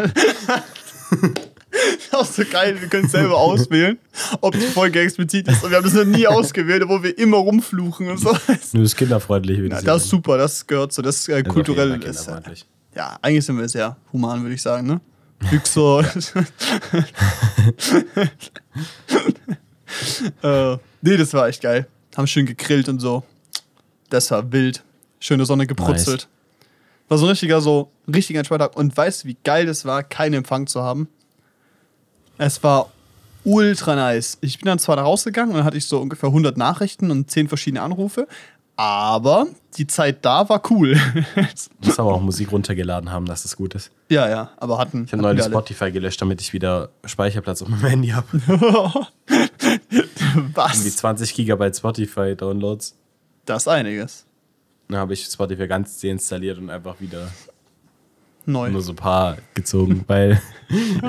hätte. <laughs>
auch so geil, wir können selber auswählen, ob die Folge explizit ist. Und wir haben das noch nie ausgewählt, obwohl wir immer rumfluchen und so.
Nur ist kinderfreundlich.
Ja,
sagen.
das ist super, das gehört so, das ist äh,
Ist
kulturell. Ist, äh, ja, eigentlich sind wir sehr human, würde ich sagen, ne? Büchser. <laughs> äh, nee, das war echt geil. Haben schön gegrillt und so. Das war wild. Schöne Sonne gebrutzelt. War so ein richtiger, so richtiger entspannter Tag. Und weißt du, wie geil das war, keinen Empfang zu haben? Es war ultra nice. Ich bin dann zwar da rausgegangen und dann hatte ich so ungefähr 100 Nachrichten und 10 verschiedene Anrufe, aber die Zeit da war cool. <laughs>
Muss aber auch Musik runtergeladen haben, dass das gut ist.
ja, ja, aber hatten.
Ich habe neulich Spotify gelöscht, damit ich wieder Speicherplatz auf meinem Handy habe.
alle. <laughs>
Irgendwie
Was?
20 Gigabyte Spotify-Downloads.
Das ist einiges.
Dann habe ich Spotify ganz deinstalliert und einfach wieder
Neu.
nur so ein paar gezogen, <laughs> weil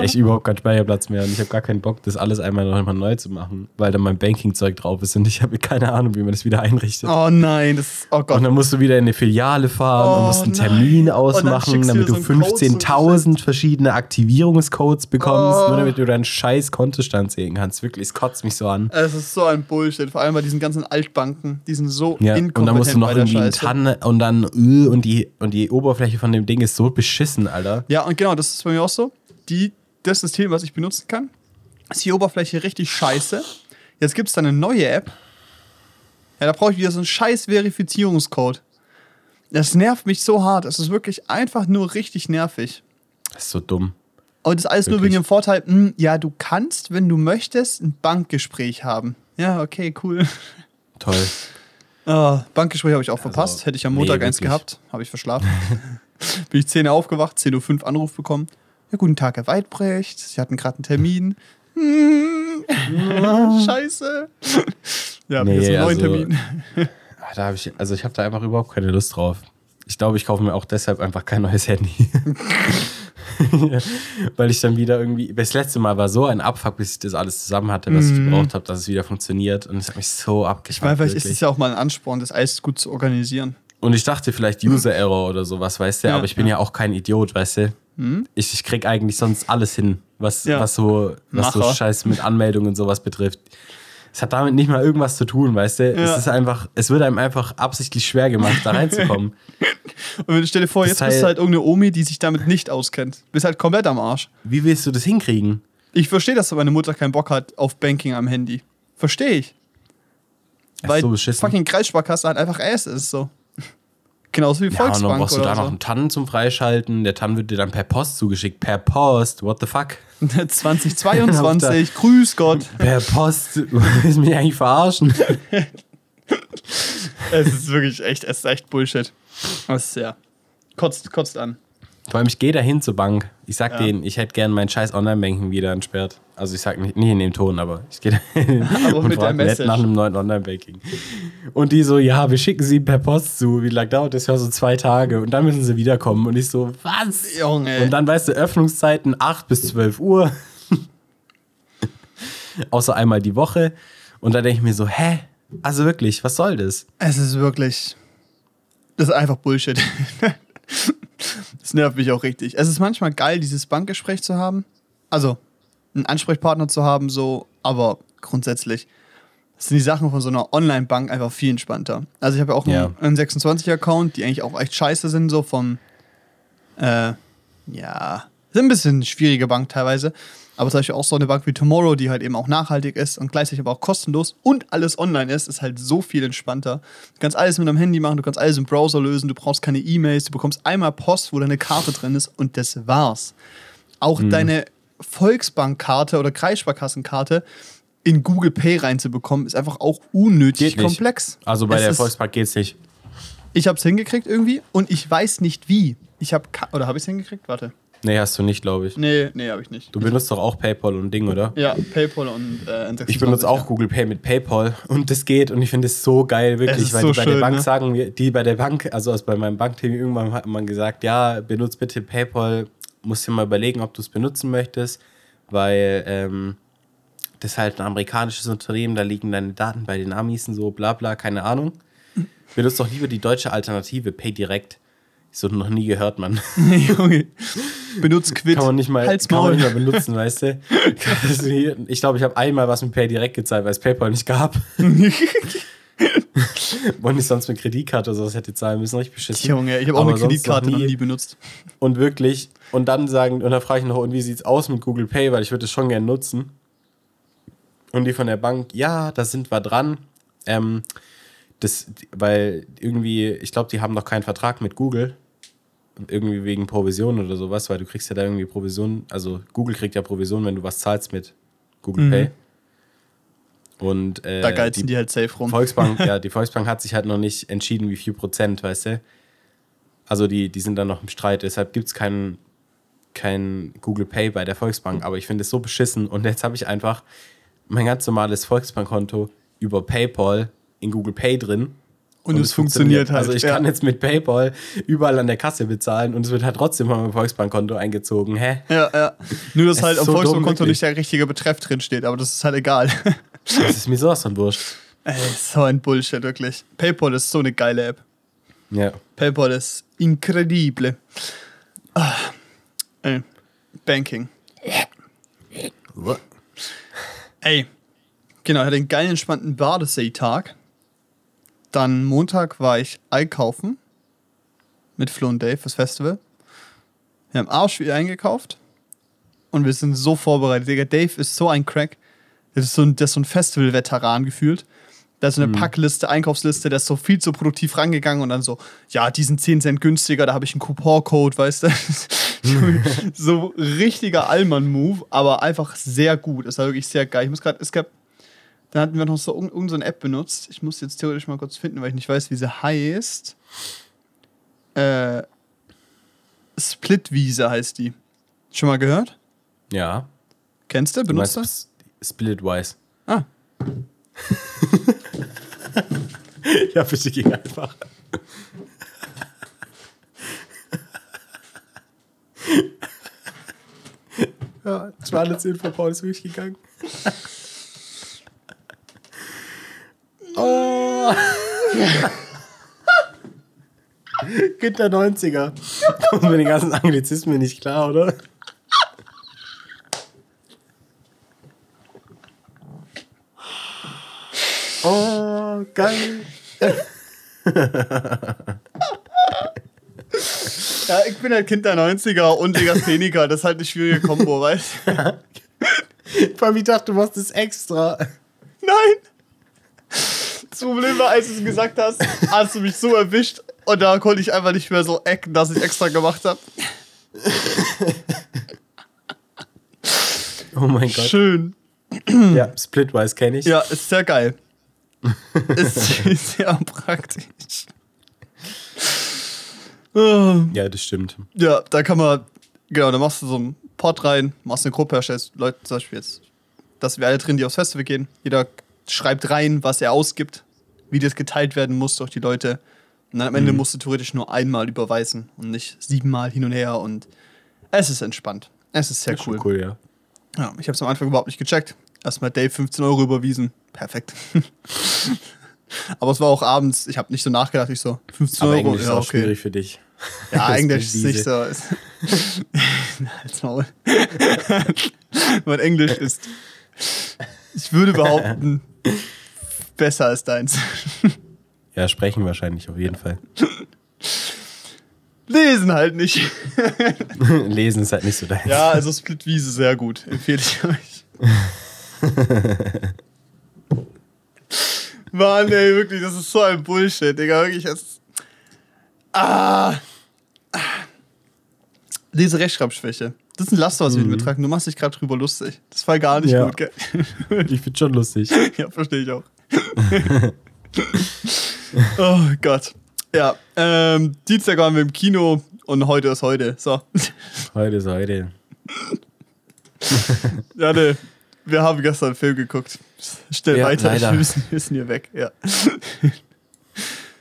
ich überhaupt keinen Speicherplatz mehr und ich habe gar keinen Bock, das alles einmal noch einmal neu zu machen, weil dann mein Banking-Zeug drauf ist und ich habe keine Ahnung, wie man das wieder einrichtet.
Oh nein, das ist. Oh Gott.
Und dann musst du wieder in eine Filiale fahren
Oh
und musst einen
nein.
Termin
dann
ausmachen, damit du
so einen Code
15.000 verschiedene Aktivierungscodes bekommst,
Oh.
nur damit du deinen scheiß Kontostand sehen kannst. Wirklich, es kotzt mich so an.
Es ist so ein Bullshit. Vor allem bei diesen ganzen Altbanken. Die sind so
Ja,
inkompetent
und dann musst du noch irgendwie einen. Tanne und dann äh, und die und die Oberfläche von dem Ding ist so beschissen, Alter.
Ja, und genau, das ist bei mir auch so. Die, das System, was ich benutzen kann, ist die Oberfläche richtig scheiße. Jetzt gibt es da eine neue App. Ja, da brauche ich wieder so einen scheiß Verifizierungscode. Das nervt mich so hart. Es ist wirklich einfach nur richtig nervig.
Das ist so dumm.
Und das ist alles nur
Wirklich.
wegen dem Vorteil, hm, ja, du kannst, wenn du möchtest, ein Bankgespräch haben. Ja, okay, cool.
Toll.
Ah, Bankgespräch habe ich auch verpasst. Hätte ich am
nee,
Montag eins
wirklich.
gehabt, habe ich verschlafen. <laughs> <laughs> Bin ich 10 Uhr aufgewacht, 10.05 Uhr Anruf bekommen. Ja, guten Tag, Herr Weidbrecht. Sie hatten gerade einen Termin. <laughs> Hm, <laughs> Scheiße. Ja,
Nee,
jetzt einen neuen
also-
Termin.
Ah, Da hab ich, also ich habe da einfach überhaupt keine Lust drauf. Ich glaube, ich kaufe mir auch deshalb einfach kein neues Handy. Weil ich dann wieder irgendwie. Das letzte Mal war so ein Abfuck, bis ich das alles zusammen hatte, was ich gebraucht habe, dass es wieder funktioniert. Und es hat mich so
Ich meine,
abgefuckt.
vielleicht ist
wirklich.
es ja auch mal ein Ansporn, das alles gut zu organisieren.
Und ich dachte vielleicht User Error oder sowas, weißt du,
Ja,
aber ich bin ja. auch kein Idiot, weißt du. Ich, ich krieg eigentlich sonst alles hin, was,
Ja.
was so, was so. Scheiß mit Anmeldungen und sowas betrifft. Es hat damit nicht mal irgendwas zu tun, weißt du?
Ja.
Es ist einfach, es wird einem einfach absichtlich schwer gemacht, da reinzukommen. <laughs>
Und stell dir vor,
Das
jetzt bist du
Teil-
halt irgendeine Omi, die sich damit nicht auskennt. Bist halt komplett am Arsch.
Wie willst du das hinkriegen?
Ich verstehe, dass meine Mutter keinen Bock hat auf Banking am Handy. Verstehe ich. Weil
so beschissen.
fucking Kreissparkasse halt einfach Ass ist so. Genauso wie
Ja, und
Volksbank
dann brauchst du da
oder
noch einen TAN zum Freischalten. Der TAN wird dir dann per Post zugeschickt. Per Post. What the fuck? <laughs> <laughs>
so. 2022, grüß Gott.
Per Post. <laughs> Willst mich eigentlich verarschen?
Es ist wirklich echt, es ist echt Bullshit. Das ist ja. Kotzt, kotzt an.
Vor allem, ich gehe da hin zur Bank. Ich sag
Ja.
denen, ich hätte gern mein scheiß Online-Banking wieder entsperrt. Also ich sag nicht, nicht in dem Ton, aber ich gehe <laughs> da hin
Aber
und frage nett nach einem neuen Online-Banking. Und die so, ja, wir schicken sie per Post zu. Wie lange dauert das? Ja, so zwei Tage. Und dann müssen sie wiederkommen. Und ich so, was?
Junge.
Und dann, weißt du, Öffnungszeiten 8 bis 12 Uhr. <laughs> Außer einmal die Woche. Und dann denke ich mir so, hä? Also wirklich, was soll das?
Es ist wirklich. Das ist einfach Bullshit. <laughs> das nervt mich auch richtig. Es ist manchmal geil, dieses Bankgespräch zu haben. Also, einen Ansprechpartner zu haben, so, aber grundsätzlich sind die Sachen von so einer Online-Bank einfach viel entspannter. Also, ich habe ja auch einen, einen 26-Account, die eigentlich auch echt scheiße sind, so vom. Äh, ja. Sind ein bisschen schwierige Bank teilweise. Aber zum Beispiel auch so eine Bank wie Tomorrow, die halt eben auch nachhaltig ist und gleichzeitig aber auch kostenlos und alles online ist, ist halt so viel entspannter. Du kannst alles mit deinem Handy machen, du kannst alles im Browser lösen, du brauchst keine E-Mails, du bekommst einmal Post, wo deine Karte drin ist und das war's. Auch deine Volksbankkarte oder Kreissparkassenkarte in Google Pay reinzubekommen, ist einfach auch unnötig
Geht nicht.
komplex.
Also bei
Es
der Volksbank geht's nicht.
Ich hab's hingekriegt irgendwie und ich weiß nicht wie. Ich hab, ka- oder habe ich's hingekriegt? Warte.
Nee, hast du nicht, glaube ich.
Nee, nee, habe ich nicht.
Du benutzt doch auch PayPal und Ding, oder?
Ja, PayPal und äh, N26,
Ich benutze auch
ja.
Google Pay mit PayPal und das geht und ich finde es so geil, wirklich, weil
so
die bei der
schön,
Bank
ne?
sagen, wir- die bei der Bank, also aus bei meinem Bankteam irgendwann hat man gesagt, ja, benutzt bitte PayPal, musst dir mal überlegen, ob du es benutzen möchtest, weil ähm, das ist halt ein amerikanisches Unternehmen, da liegen deine Daten bei den Amis und so, bla bla, keine Ahnung. Benutzt doch lieber die deutsche Alternative, PayDirect. Ich so noch nie gehört, Mann. <laughs>
Junge. Benutzt Quid.
Kann man nicht mal,
Halt's
kann man nicht mal benutzen, weißt du? <laughs> <laughs> Ich glaube, ich habe einmal was mit PayDirect gezahlt, weil es PayPal nicht gab. Und ich sonst mit Kreditkarte oder sowas hätte zahlen müssen, richtig beschissen.
Junge, ich habe auch
Aber
eine Kreditkarte
noch
noch
nie.
nie benutzt.
Und wirklich, und dann sagen, und dann frage ich noch, und wie sieht's aus mit Google Pay, weil ich würde es schon gerne nutzen. Und die von der Bank, ja, da sind wir dran. Ähm, das, weil irgendwie, ich glaube, die haben noch keinen Vertrag mit Google. Irgendwie wegen Provision oder sowas, weil du kriegst ja da irgendwie Provision, also Google kriegt ja Provision, wenn du was zahlst mit Google
Mhm.
Pay. Und äh,
Da geizen die, halt safe rum.
Volksbank, <laughs> ja, die Volksbank hat sich halt noch nicht entschieden, wie viel Prozent, weißt du? Also die, die sind dann noch im Streit, deshalb gibt es keinen kein Google Pay bei der Volksbank, aber ich finde es so beschissen und jetzt habe ich einfach mein ganz normales Volksbankkonto über PayPal in Google Pay drin.
Und es funktioniert halt,
Also ich
ja.
kann jetzt mit PayPal überall an der Kasse bezahlen und es wird halt trotzdem von meinem Volksbankkonto eingezogen. Hä?
Ja, ja. Nur, dass halt am
so
Volksbankkonto nicht der richtige Betreff drin steht, aber das ist halt egal.
Das ist mir sowas von wurscht. <laughs>
Ey, so ein Bullshit, wirklich. PayPal ist so eine geile App.
Ja.
PayPal ist incredible. Ah, ey. Banking. Ey, genau, ich hatte einen geilen, entspannten Badesee-Tag. Dann Montag war ich einkaufen mit Flo und Dave fürs Festival. Wir haben Arsch wieder eingekauft und wir sind so vorbereitet. Digga, Dave ist so ein Crack. Das ist so ein, das ist so ein Festival-Veteran gefühlt. Da ist so eine Packliste, Einkaufsliste, der ist so viel zu produktiv rangegangen und dann so, ja, diesen 10 Cent günstiger, da habe ich einen Coupon-Code, weißt du? <laughs> so richtiger Allmann-Move, aber einfach sehr gut. Das war wirklich sehr geil. Ich muss gerade, es gab, dann hatten wir noch so irgendeine irgend so eine App benutzt. Ich muss jetzt theoretisch mal kurz finden, weil ich nicht weiß, wie sie heißt. Äh, Splitvisa heißt die. Schon mal gehört?
Ja.
Kennst du?
Du
Benutzt
meinst
du?
Sp- Splitwise.
Ah, <laughs>
Ja, bitte ging einfach. ja, 210 von Paul ist durchgegangen. <laughs> oh. <laughs> Kind der 90er. Kommt mit den ganzen Anglizismen nicht klar, oder? Oh, geil. <laughs>
Ja, ich bin halt Kind der 90er und Legastheniker. Das ist halt eine schwierige Kombo, weißt du? <laughs>
Ich dachte, du machst das extra.
Nein! Das Problem war, als du es gesagt hast, hast du mich so erwischt. Und da konnte ich einfach nicht mehr so ecken, dass ich extra gemacht habe.
Oh mein Gott.
Schön.
Ja, Splitwise kenne ich.
Ja, ist sehr geil. ist <laughs> sehr praktisch. Oh.
Ja, das stimmt.
Ja, da kann man, genau, da machst du so einen Pod rein, machst eine Gruppe, erstellst Leute zum Beispiel jetzt, dass wir alle drin, die aufs Festival gehen. Jeder schreibt rein, was er ausgibt, wie das geteilt werden muss durch die Leute. Und dann am Ende musst du theoretisch nur einmal überweisen und nicht siebenmal hin und her. Und es ist entspannt. Es ist sehr
ist
cool.
cool, ja.
Ja, ich habe es am Anfang überhaupt nicht gecheckt. Erstmal Dave 15 Euro überwiesen. Perfekt. <laughs> Aber es war auch abends, ich habe nicht so nachgedacht, ich so, 15
Aber
Euro,
Englisch ist
ja,
auch
okay.
schwierig für dich.
Ja, Englisch ist nicht so. <laughs> Halt's Maul. <laughs> mein Englisch ist, ich würde behaupten, besser als deins. <laughs>
Ja, sprechen wahrscheinlich auf jeden Fall.
Lesen halt nicht. <laughs>
Lesen ist halt nicht so dein.
Ja, also Splitwiese sehr gut. Empfehle ich euch. <laughs> Mann, ey, wirklich, das ist so ein Bullshit, Digga. Wirklich, es. Ah. Diese Rechtschreibschwäche. Das ist ein Laster, was wir mit betrachten. Du machst dich gerade drüber lustig. Das war gar nicht
Ja.
gut, gell? <laughs>
Ich find's schon lustig. <laughs>
ja, verstehe ich auch. <laughs> oh Gott. Ja, ähm, Dienstag waren wir im Kino und heute ist heute. So.
Heute ist heute.
Ja, ne, wir haben gestern einen Film geguckt. Stell
Ja,
weiter,
leider.
wir müssen, wir müssen hier weg. Ja.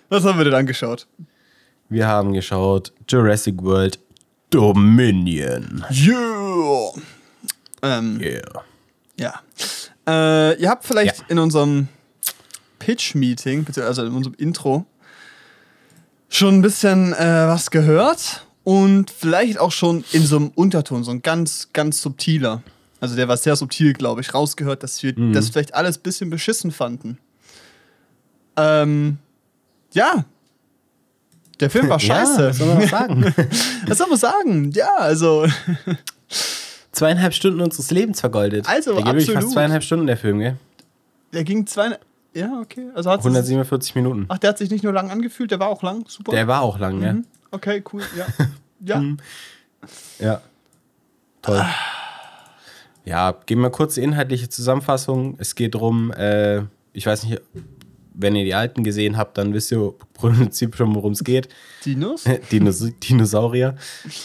Was haben wir denn angeschaut?
Wir haben geschaut Jurassic World Dominion.
Yeah! Ähm,
Yeah.
ja. Äh, ihr habt vielleicht
Ja.
in unserem Pitch-Meeting, beziehungsweise in unserem Intro, schon ein bisschen äh, was gehört und vielleicht auch schon in so einem Unterton, so ein ganz, ganz subtiler. Also der war sehr subtil, glaube ich, rausgehört, dass wir das vielleicht alles ein bisschen beschissen fanden. Ähm, ja. Der Film war <laughs> scheiße.
Ja, was soll man sagen? <laughs>
Was soll man sagen? Ja, also.
Zweieinhalb Stunden unseres Lebens vergoldet.
Also,
der
absolut.
fast zweieinhalb Stunden, der Film, gell?
Der ging zwei. Ja, okay. Also hat
147 Minuten.
Ach, der hat sich nicht nur lang angefühlt, der war auch lang. Super.
Der war auch lang?
Mhm. Okay, cool. Ja. <laughs> Ja.
Ja. Toll. Ja, geben wir kurz die inhaltliche Zusammenfassung. Es geht darum, äh, ich weiß nicht, wenn ihr die alten gesehen habt, dann wisst ihr <laughs> im Prinzip schon, worum es geht.
Dinos? <laughs>
Dinos Dinosaurier.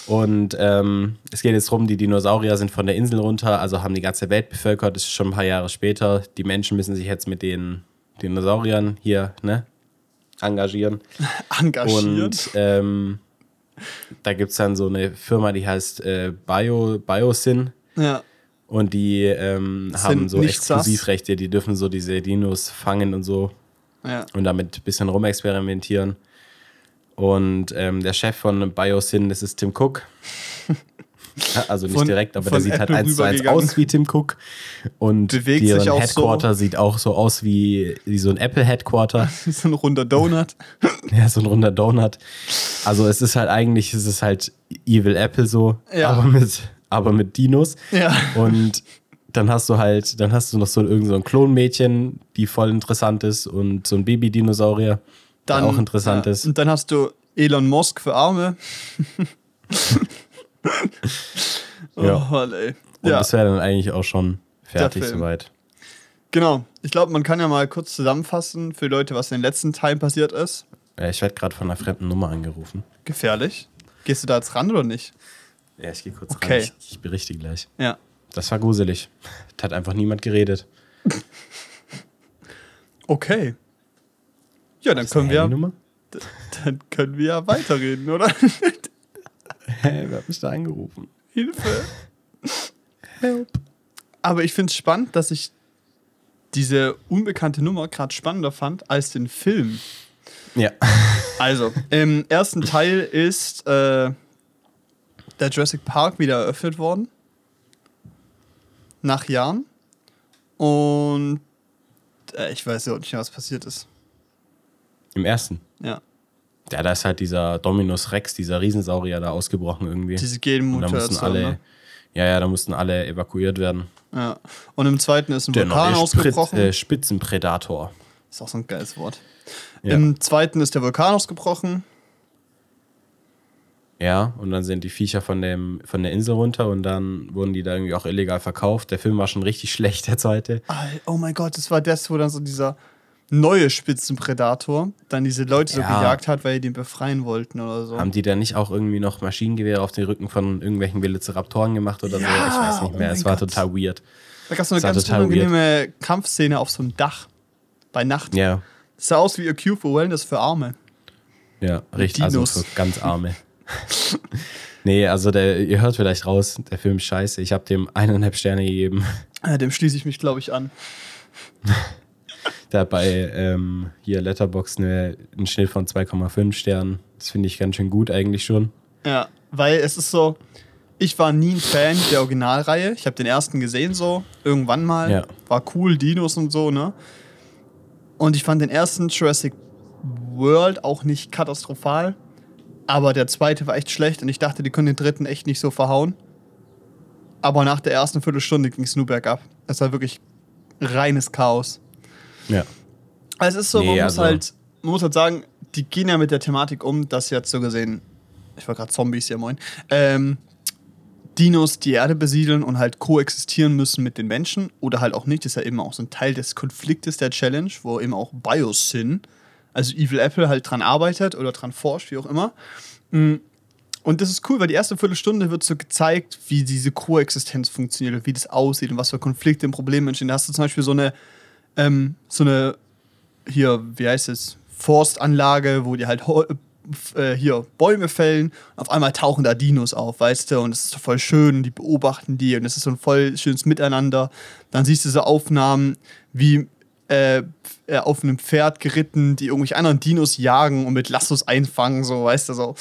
Und ähm, es geht jetzt darum, die Dinosaurier sind von der Insel runter, also haben die ganze Welt bevölkert. Das ist schon ein paar Jahre später. Die Menschen müssen sich jetzt mit den Dinosauriern hier ne, engagieren. <laughs>
Engagiert.
Und ähm, da gibt es dann so eine Firma, die heißt äh, Bio, Biosyn.
ja.
Und die ähm, haben so. Exklusivrechte, die dürfen so diese Dinos fangen und so
Ja.
und damit ein bisschen rumexperimentieren. Und ähm, der Chef von Biosyn, das ist Tim Cook. <laughs> Also nicht
Von-
direkt, aber der sieht halt
Apple
eins zu eins aus wie Tim Cook. Und
Bewegt
deren Headquarter sieht auch so aus wie, wie so ein Apple-Headquarter. <laughs>
so ein runder Donut. <laughs>
ja, so ein runder Donut. Also es ist halt eigentlich, es ist halt Evil Apple so,
Ja.
aber, mit, aber mit Dinos.
Ja.
Und dann hast du halt, dann hast du noch so irgend so ein Klonmädchen, die voll interessant ist und so ein Baby-Dinosaurier, der auch interessant
ja.
ist.
Und dann hast du Elon Musk für Arme. <laughs> oh,
Ja.
Mann, ey.
Und
Ja,
das wäre dann eigentlich auch schon fertig soweit.
genau. Ich glaube, man kann ja mal kurz zusammenfassen für Leute, was in den letzten Teilen passiert ist.
Äh, Ich werde gerade von einer fremden Nummer angerufen.
Gefährlich. Gehst du da jetzt ran oder nicht?
Ja, ich gehe kurz
Okay.
rein. Ich, ich berichte gleich.
Ja.
Das war gruselig. Da hat einfach niemand geredet.
Okay. Ja, dann können wir,
Handynummer? <laughs>
dann können wir ja weiterreden, oder? <laughs>
Hä, wer hat mich da angerufen?
Hilfe. <laughs>
Help.
Aber ich finde es spannend, dass ich diese unbekannte Nummer gerade spannender fand als den Film.
Ja.
Also, im ersten Teil ist äh, der Jurassic Park wieder eröffnet worden. Nach Jahren. Und äh, ich weiß ja nicht mehr, was passiert ist.
Im ersten.
Ja.
Ja, da ist halt dieser Dominus Rex, dieser Riesensaurier da ausgebrochen irgendwie.
Diese Genmutation.
alle,
Ne?
ja, ja, da mussten alle evakuiert werden.
Ja. Und im zweiten ist ein
Der
Vulkan ausgebrochen.
Sprit, äh, Spitzenpredator.
Ist auch so ein geiles Wort.
Ja.
Im zweiten ist der Vulkan ausgebrochen.
Ja, und dann sind die Viecher von, dem, von der Insel runter und dann wurden die da irgendwie auch illegal verkauft. Der Film war schon richtig <laughs> schlecht, der zweite.
Oh mein Gott, das war das, wo dann so dieser neue Spitzenpredator dann diese Leute so
Ja.
gejagt hat, weil die den befreien wollten oder so.
Haben die da nicht auch irgendwie noch Maschinengewehre auf den Rücken von irgendwelchen Velociraptoren gemacht oder
Ja,
so? Ich weiß nicht
oh
mehr.
mein
es war
Gott.
total weird.
da gab es so eine ganz unangenehme Kampfszene auf so einem Dach bei Nacht.
Ja,
Das sah aus wie A Cure for Wellness für Arme.
ja, richtig. Also so ganz arme. <laughs> nee, also der, ihr hört vielleicht raus, der Film ist scheiße. Ich habe dem eineinhalb Sterne gegeben.
Dem schließe ich mich, glaube ich, an. <laughs>
Der hat bei ähm, hier Letterbox eine, einen Schnitt von 2,5 Sternen. Das finde ich ganz schön gut eigentlich schon.
Ja, weil es ist so, ich war nie ein Fan der Originalreihe. Ich habe den ersten gesehen so, irgendwann mal.
Ja.
War cool, Dinos und so, ne? Und ich fand den ersten Jurassic World auch nicht katastrophal. Aber der zweite war echt schlecht und ich dachte, die können den dritten echt nicht so verhauen. Aber nach der ersten Viertelstunde ging es nur bergab. Es war wirklich reines Chaos.
Ja.
Also es ist so,
Nee,
man, muss
also-
halt, man muss halt sagen, die gehen ja mit der Thematik um, dass jetzt so gesehen, ich war gerade Zombies, ja moin, ähm, Dinos die Erde besiedeln und halt koexistieren müssen mit den Menschen oder halt auch nicht. Das ist ja eben auch so ein Teil des Konfliktes der Challenge, wo eben auch Biosyn, also Evil Apple, halt dran arbeitet oder dran forscht, wie auch immer. Mm. Und das ist cool, weil die erste Viertelstunde wird so gezeigt, wie diese Koexistenz funktioniert und wie das aussieht und was für Konflikte und Probleme entstehen. Da hast du zum Beispiel so eine, ähm, so eine, hier, wie heißt es, Forstanlage, wo die halt äh, hier Bäume fällen. Und auf einmal tauchen da Dinos auf, weißt du, und es ist so voll schön, und die beobachten die und es ist so ein voll schönes Miteinander. Dann siehst du so Aufnahmen, wie äh, äh, auf einem Pferd geritten, die irgendwelche anderen Dinos jagen und mit Lassos einfangen, so, weißt du, so.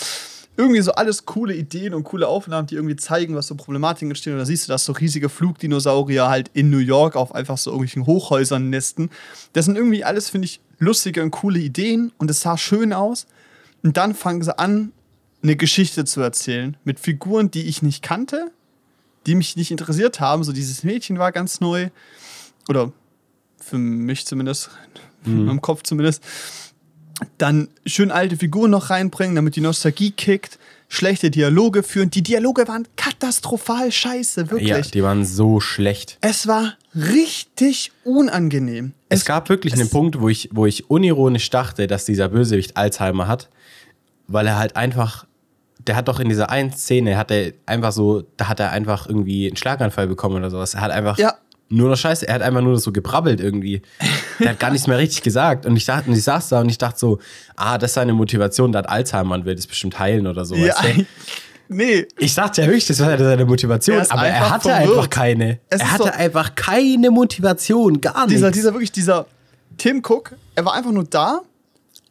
Irgendwie so alles coole Ideen und coole Aufnahmen, die irgendwie zeigen, was so Problematiken entstehen. Und da siehst du, dass so riesige Flugdinosaurier halt in New York auf einfach so irgendwelchen Hochhäusern nesten. Das sind irgendwie alles, finde ich, lustige und coole Ideen und es sah schön aus. Und dann fangen sie an, eine Geschichte zu erzählen mit Figuren, die ich nicht kannte, die mich nicht interessiert haben. So dieses Mädchen war ganz neu. Oder für mich zumindest, in <laughs> meinem Kopf zumindest. Dann schön alte Figuren noch reinbringen, damit die Nostalgie kickt. Schlechte Dialoge führen. Die Dialoge waren katastrophal scheiße, wirklich.
Ja, die waren so schlecht.
es war richtig unangenehm.
Es, gab wirklich einen Punkt, wo ich, wo ich unironisch dachte, dass dieser Bösewicht Alzheimer hat, weil er halt einfach, der hat doch in dieser einen Szene, hat er einfach so, da hat er einfach irgendwie einen Schlaganfall bekommen oder sowas. Er hat einfach
Ja.
Nur noch Scheiße, er hat einfach nur so gebrabbelt irgendwie. Der hat gar nichts mehr richtig gesagt. Und ich dachte, und ich saß da und ich dachte so, ah, das ist seine Motivation, der hat Alzheimer und will das bestimmt heilen oder so.
ja,
weißt du?
nee,
Ich dachte ja wirklich, das war seine Motivation,
Er
aber er hatte
verwirrt.
einfach keine.
Es
er hatte
so-
einfach keine Motivation, gar
dieser,
nichts.
dieser wirklich, dieser Tim Cook, er war einfach nur da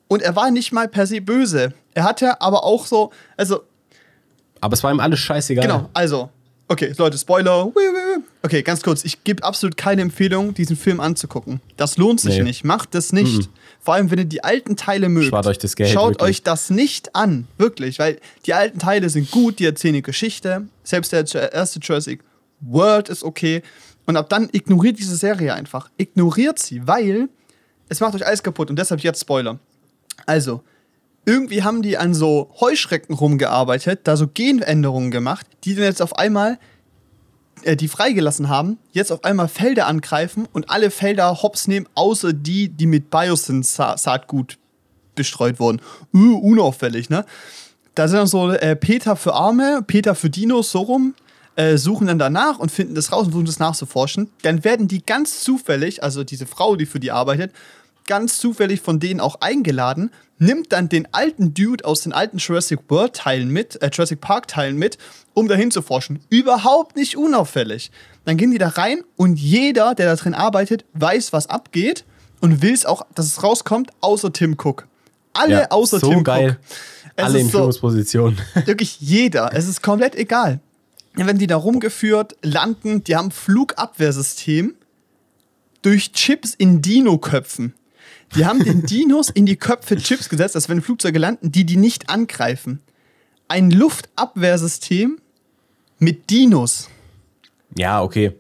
und er war nicht mal per se böse. Er hatte aber auch so, also,
aber es war ihm alles scheißegal.
genau, also, okay, Leute, Spoiler. Okay, ganz kurz, ich gebe absolut keine Empfehlung, diesen Film anzugucken. Das lohnt sich
Nee.
nicht, macht das nicht. Vor allem, wenn ihr die alten Teile mögt.
Spart euch das Geld,
Schaut
wirklich.
euch das nicht an, wirklich, weil die alten Teile sind gut, die erzählen eine Geschichte. Selbst der erste Jurassic World ist okay. Und ab dann ignoriert diese Serie einfach. Ignoriert sie, weil es macht euch alles kaputt. Und deshalb jetzt Spoiler. Also, irgendwie haben die an so Heuschrecken rumgearbeitet, da so Genänderungen gemacht, die dann jetzt auf einmal, äh, die freigelassen haben, jetzt auf einmal Felder angreifen und alle Felder hops nehmen, außer die, die mit Biosyn-Saatgut bestreut wurden. Uh, unauffällig, ne? Da sind dann so äh, Peter für Arme, Peter für Dinos, so rum, äh, suchen dann danach und finden das raus und versuchen das nachzuforschen. Dann werden die ganz zufällig, also diese Frau, die für die arbeitet, ganz zufällig von denen auch eingeladen, nimmt dann den alten Dude aus den alten Jurassic World Teilen mit, äh, Jurassic Park Teilen mit, um dahin zu forschen. Überhaupt nicht unauffällig. Dann gehen die da rein und jeder, der da drin arbeitet, weiß, was abgeht und will es auch, dass es rauskommt, außer Tim Cook. Alle
Ja,
außer
so
Tim
geil.
Cook. Es
Alle in
so,
Führungspositionen. <laughs>
wirklich jeder. Es ist komplett egal. Dann werden die da rumgeführt, landen, die haben Flugabwehrsystem durch Chips in Dino-Köpfen. Die haben den Dinos in die Köpfe Chips gesetzt, dass wenn Flugzeuge landen, die die nicht angreifen. Ein Luftabwehrsystem mit Dinos.
Ja, okay.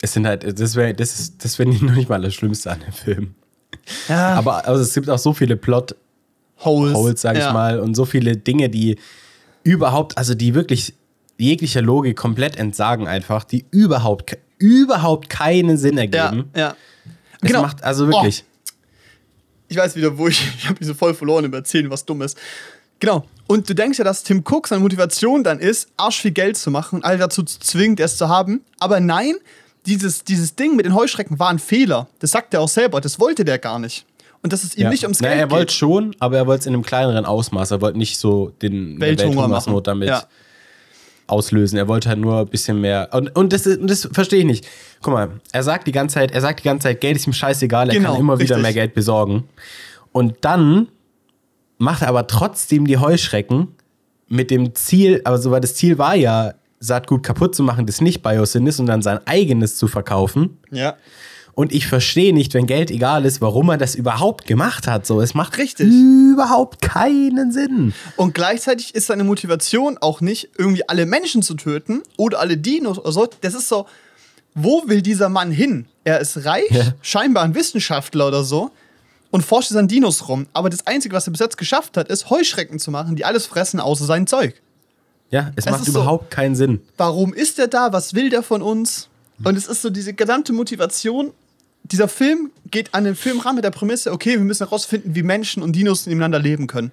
Es sind halt, das wäre das ist, das wär <laughs> nicht- noch nicht mal das Schlimmste an dem Film.
Ja,
Aber also es gibt auch so viele Plot-Holes,
Holes,
sag ich
ja.
mal, und so viele Dinge, die überhaupt, also die wirklich jeglicher Logik komplett entsagen einfach, die überhaupt, überhaupt keinen Sinn
Ja,
ergeben.
ja.
Es macht also wirklich.
Ich weiß wieder, wo ich, <laughs> ich habe mich so voll verloren im Erzählen, was dumm ist. Genau. Und du denkst ja, dass Tim Cook seine Motivation dann ist, arsch viel Geld zu machen und alle dazu zu zwingen, es zu haben. Aber nein, dieses, dieses Ding mit den Heuschrecken war ein Fehler. Das sagt er auch selber. Das wollte der gar nicht. Und dass es ihm
Ja.
nicht ums
Na,
Geld
er wollte schon, aber er wollte es in einem kleineren Ausmaß. Er wollte nicht so den
Welthunger machen.
Welthungersnot damit
Ja.
Auslösen. Er wollte halt nur ein bisschen mehr. Und, und das, das verstehe ich nicht. Guck mal, er sagt die ganze Zeit, er sagt die ganze Zeit, Geld ist ihm scheißegal, er
Genau,
kann immer wieder
richtig.
mehr Geld besorgen. Und dann macht er aber trotzdem die Heuschrecken mit dem Ziel, aber so weil das Ziel war ja, Saatgut kaputt zu machen, das nicht Biosyn ist und dann sein eigenes zu verkaufen.
Ja.
Und ich verstehe nicht, wenn Geld egal ist, warum er das überhaupt gemacht hat. So, es macht
Richtig.
überhaupt keinen Sinn.
Und gleichzeitig ist seine Motivation auch nicht, irgendwie alle Menschen zu töten oder alle Dinos oder so. Das ist so, wo will dieser Mann hin? Er ist reich,
Ja.
scheinbar ein Wissenschaftler oder so und forscht an Dinos rum. Aber das Einzige, was er bis jetzt geschafft hat, ist Heuschrecken zu machen, die alles fressen, außer sein Zeug.
Ja, es
Es
macht
ist so-
überhaupt keinen Sinn.
Warum ist er da? Was will der von uns? Und es ist so diese gesamte Motivation. Dieser Film geht an den Film ran mit der Prämisse, okay, wir müssen herausfinden, wie Menschen und Dinos nebeneinander leben können.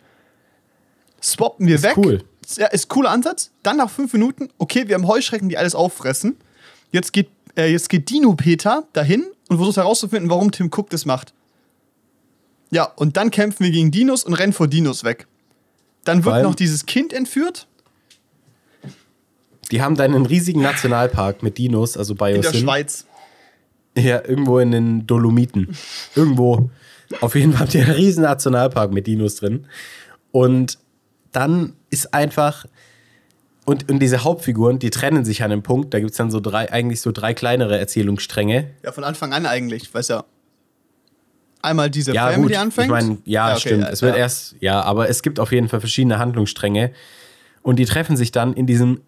Swappen wir
Ist
weg.
cool.
Ja, ist cooler Ansatz. Dann nach fünf Minuten, okay, wir haben Heuschrecken, die alles auffressen. Jetzt geht, äh, jetzt geht Dino Peter dahin und versucht herauszufinden, warum Tim Cook das macht. Ja, und dann kämpfen wir gegen Dinos und rennen vor Dinos weg. Dann wird
allem-
noch dieses Kind entführt
Die haben da einen riesigen Nationalpark mit Dinos, also
in der
Biosyn.
Schweiz.
Ja, irgendwo in den Dolomiten. irgendwo. Auf jeden Fall habt ihr einen riesen Nationalpark mit Dinos drin. Und dann ist einfach. Und, und diese Hauptfiguren, die trennen sich an einem Punkt. Da gibt es dann so drei, eigentlich so drei kleinere Erzählungsstränge.
Ja, von Anfang an eigentlich, weiß ja. Einmal diese
Ja,
Family
gut.
anfängt.
Ich meine, ja,
okay,
stimmt.
ja,
es wird
ja.
erst, ja, aber es gibt auf jeden Fall verschiedene Handlungsstränge. Und die treffen sich dann in diesem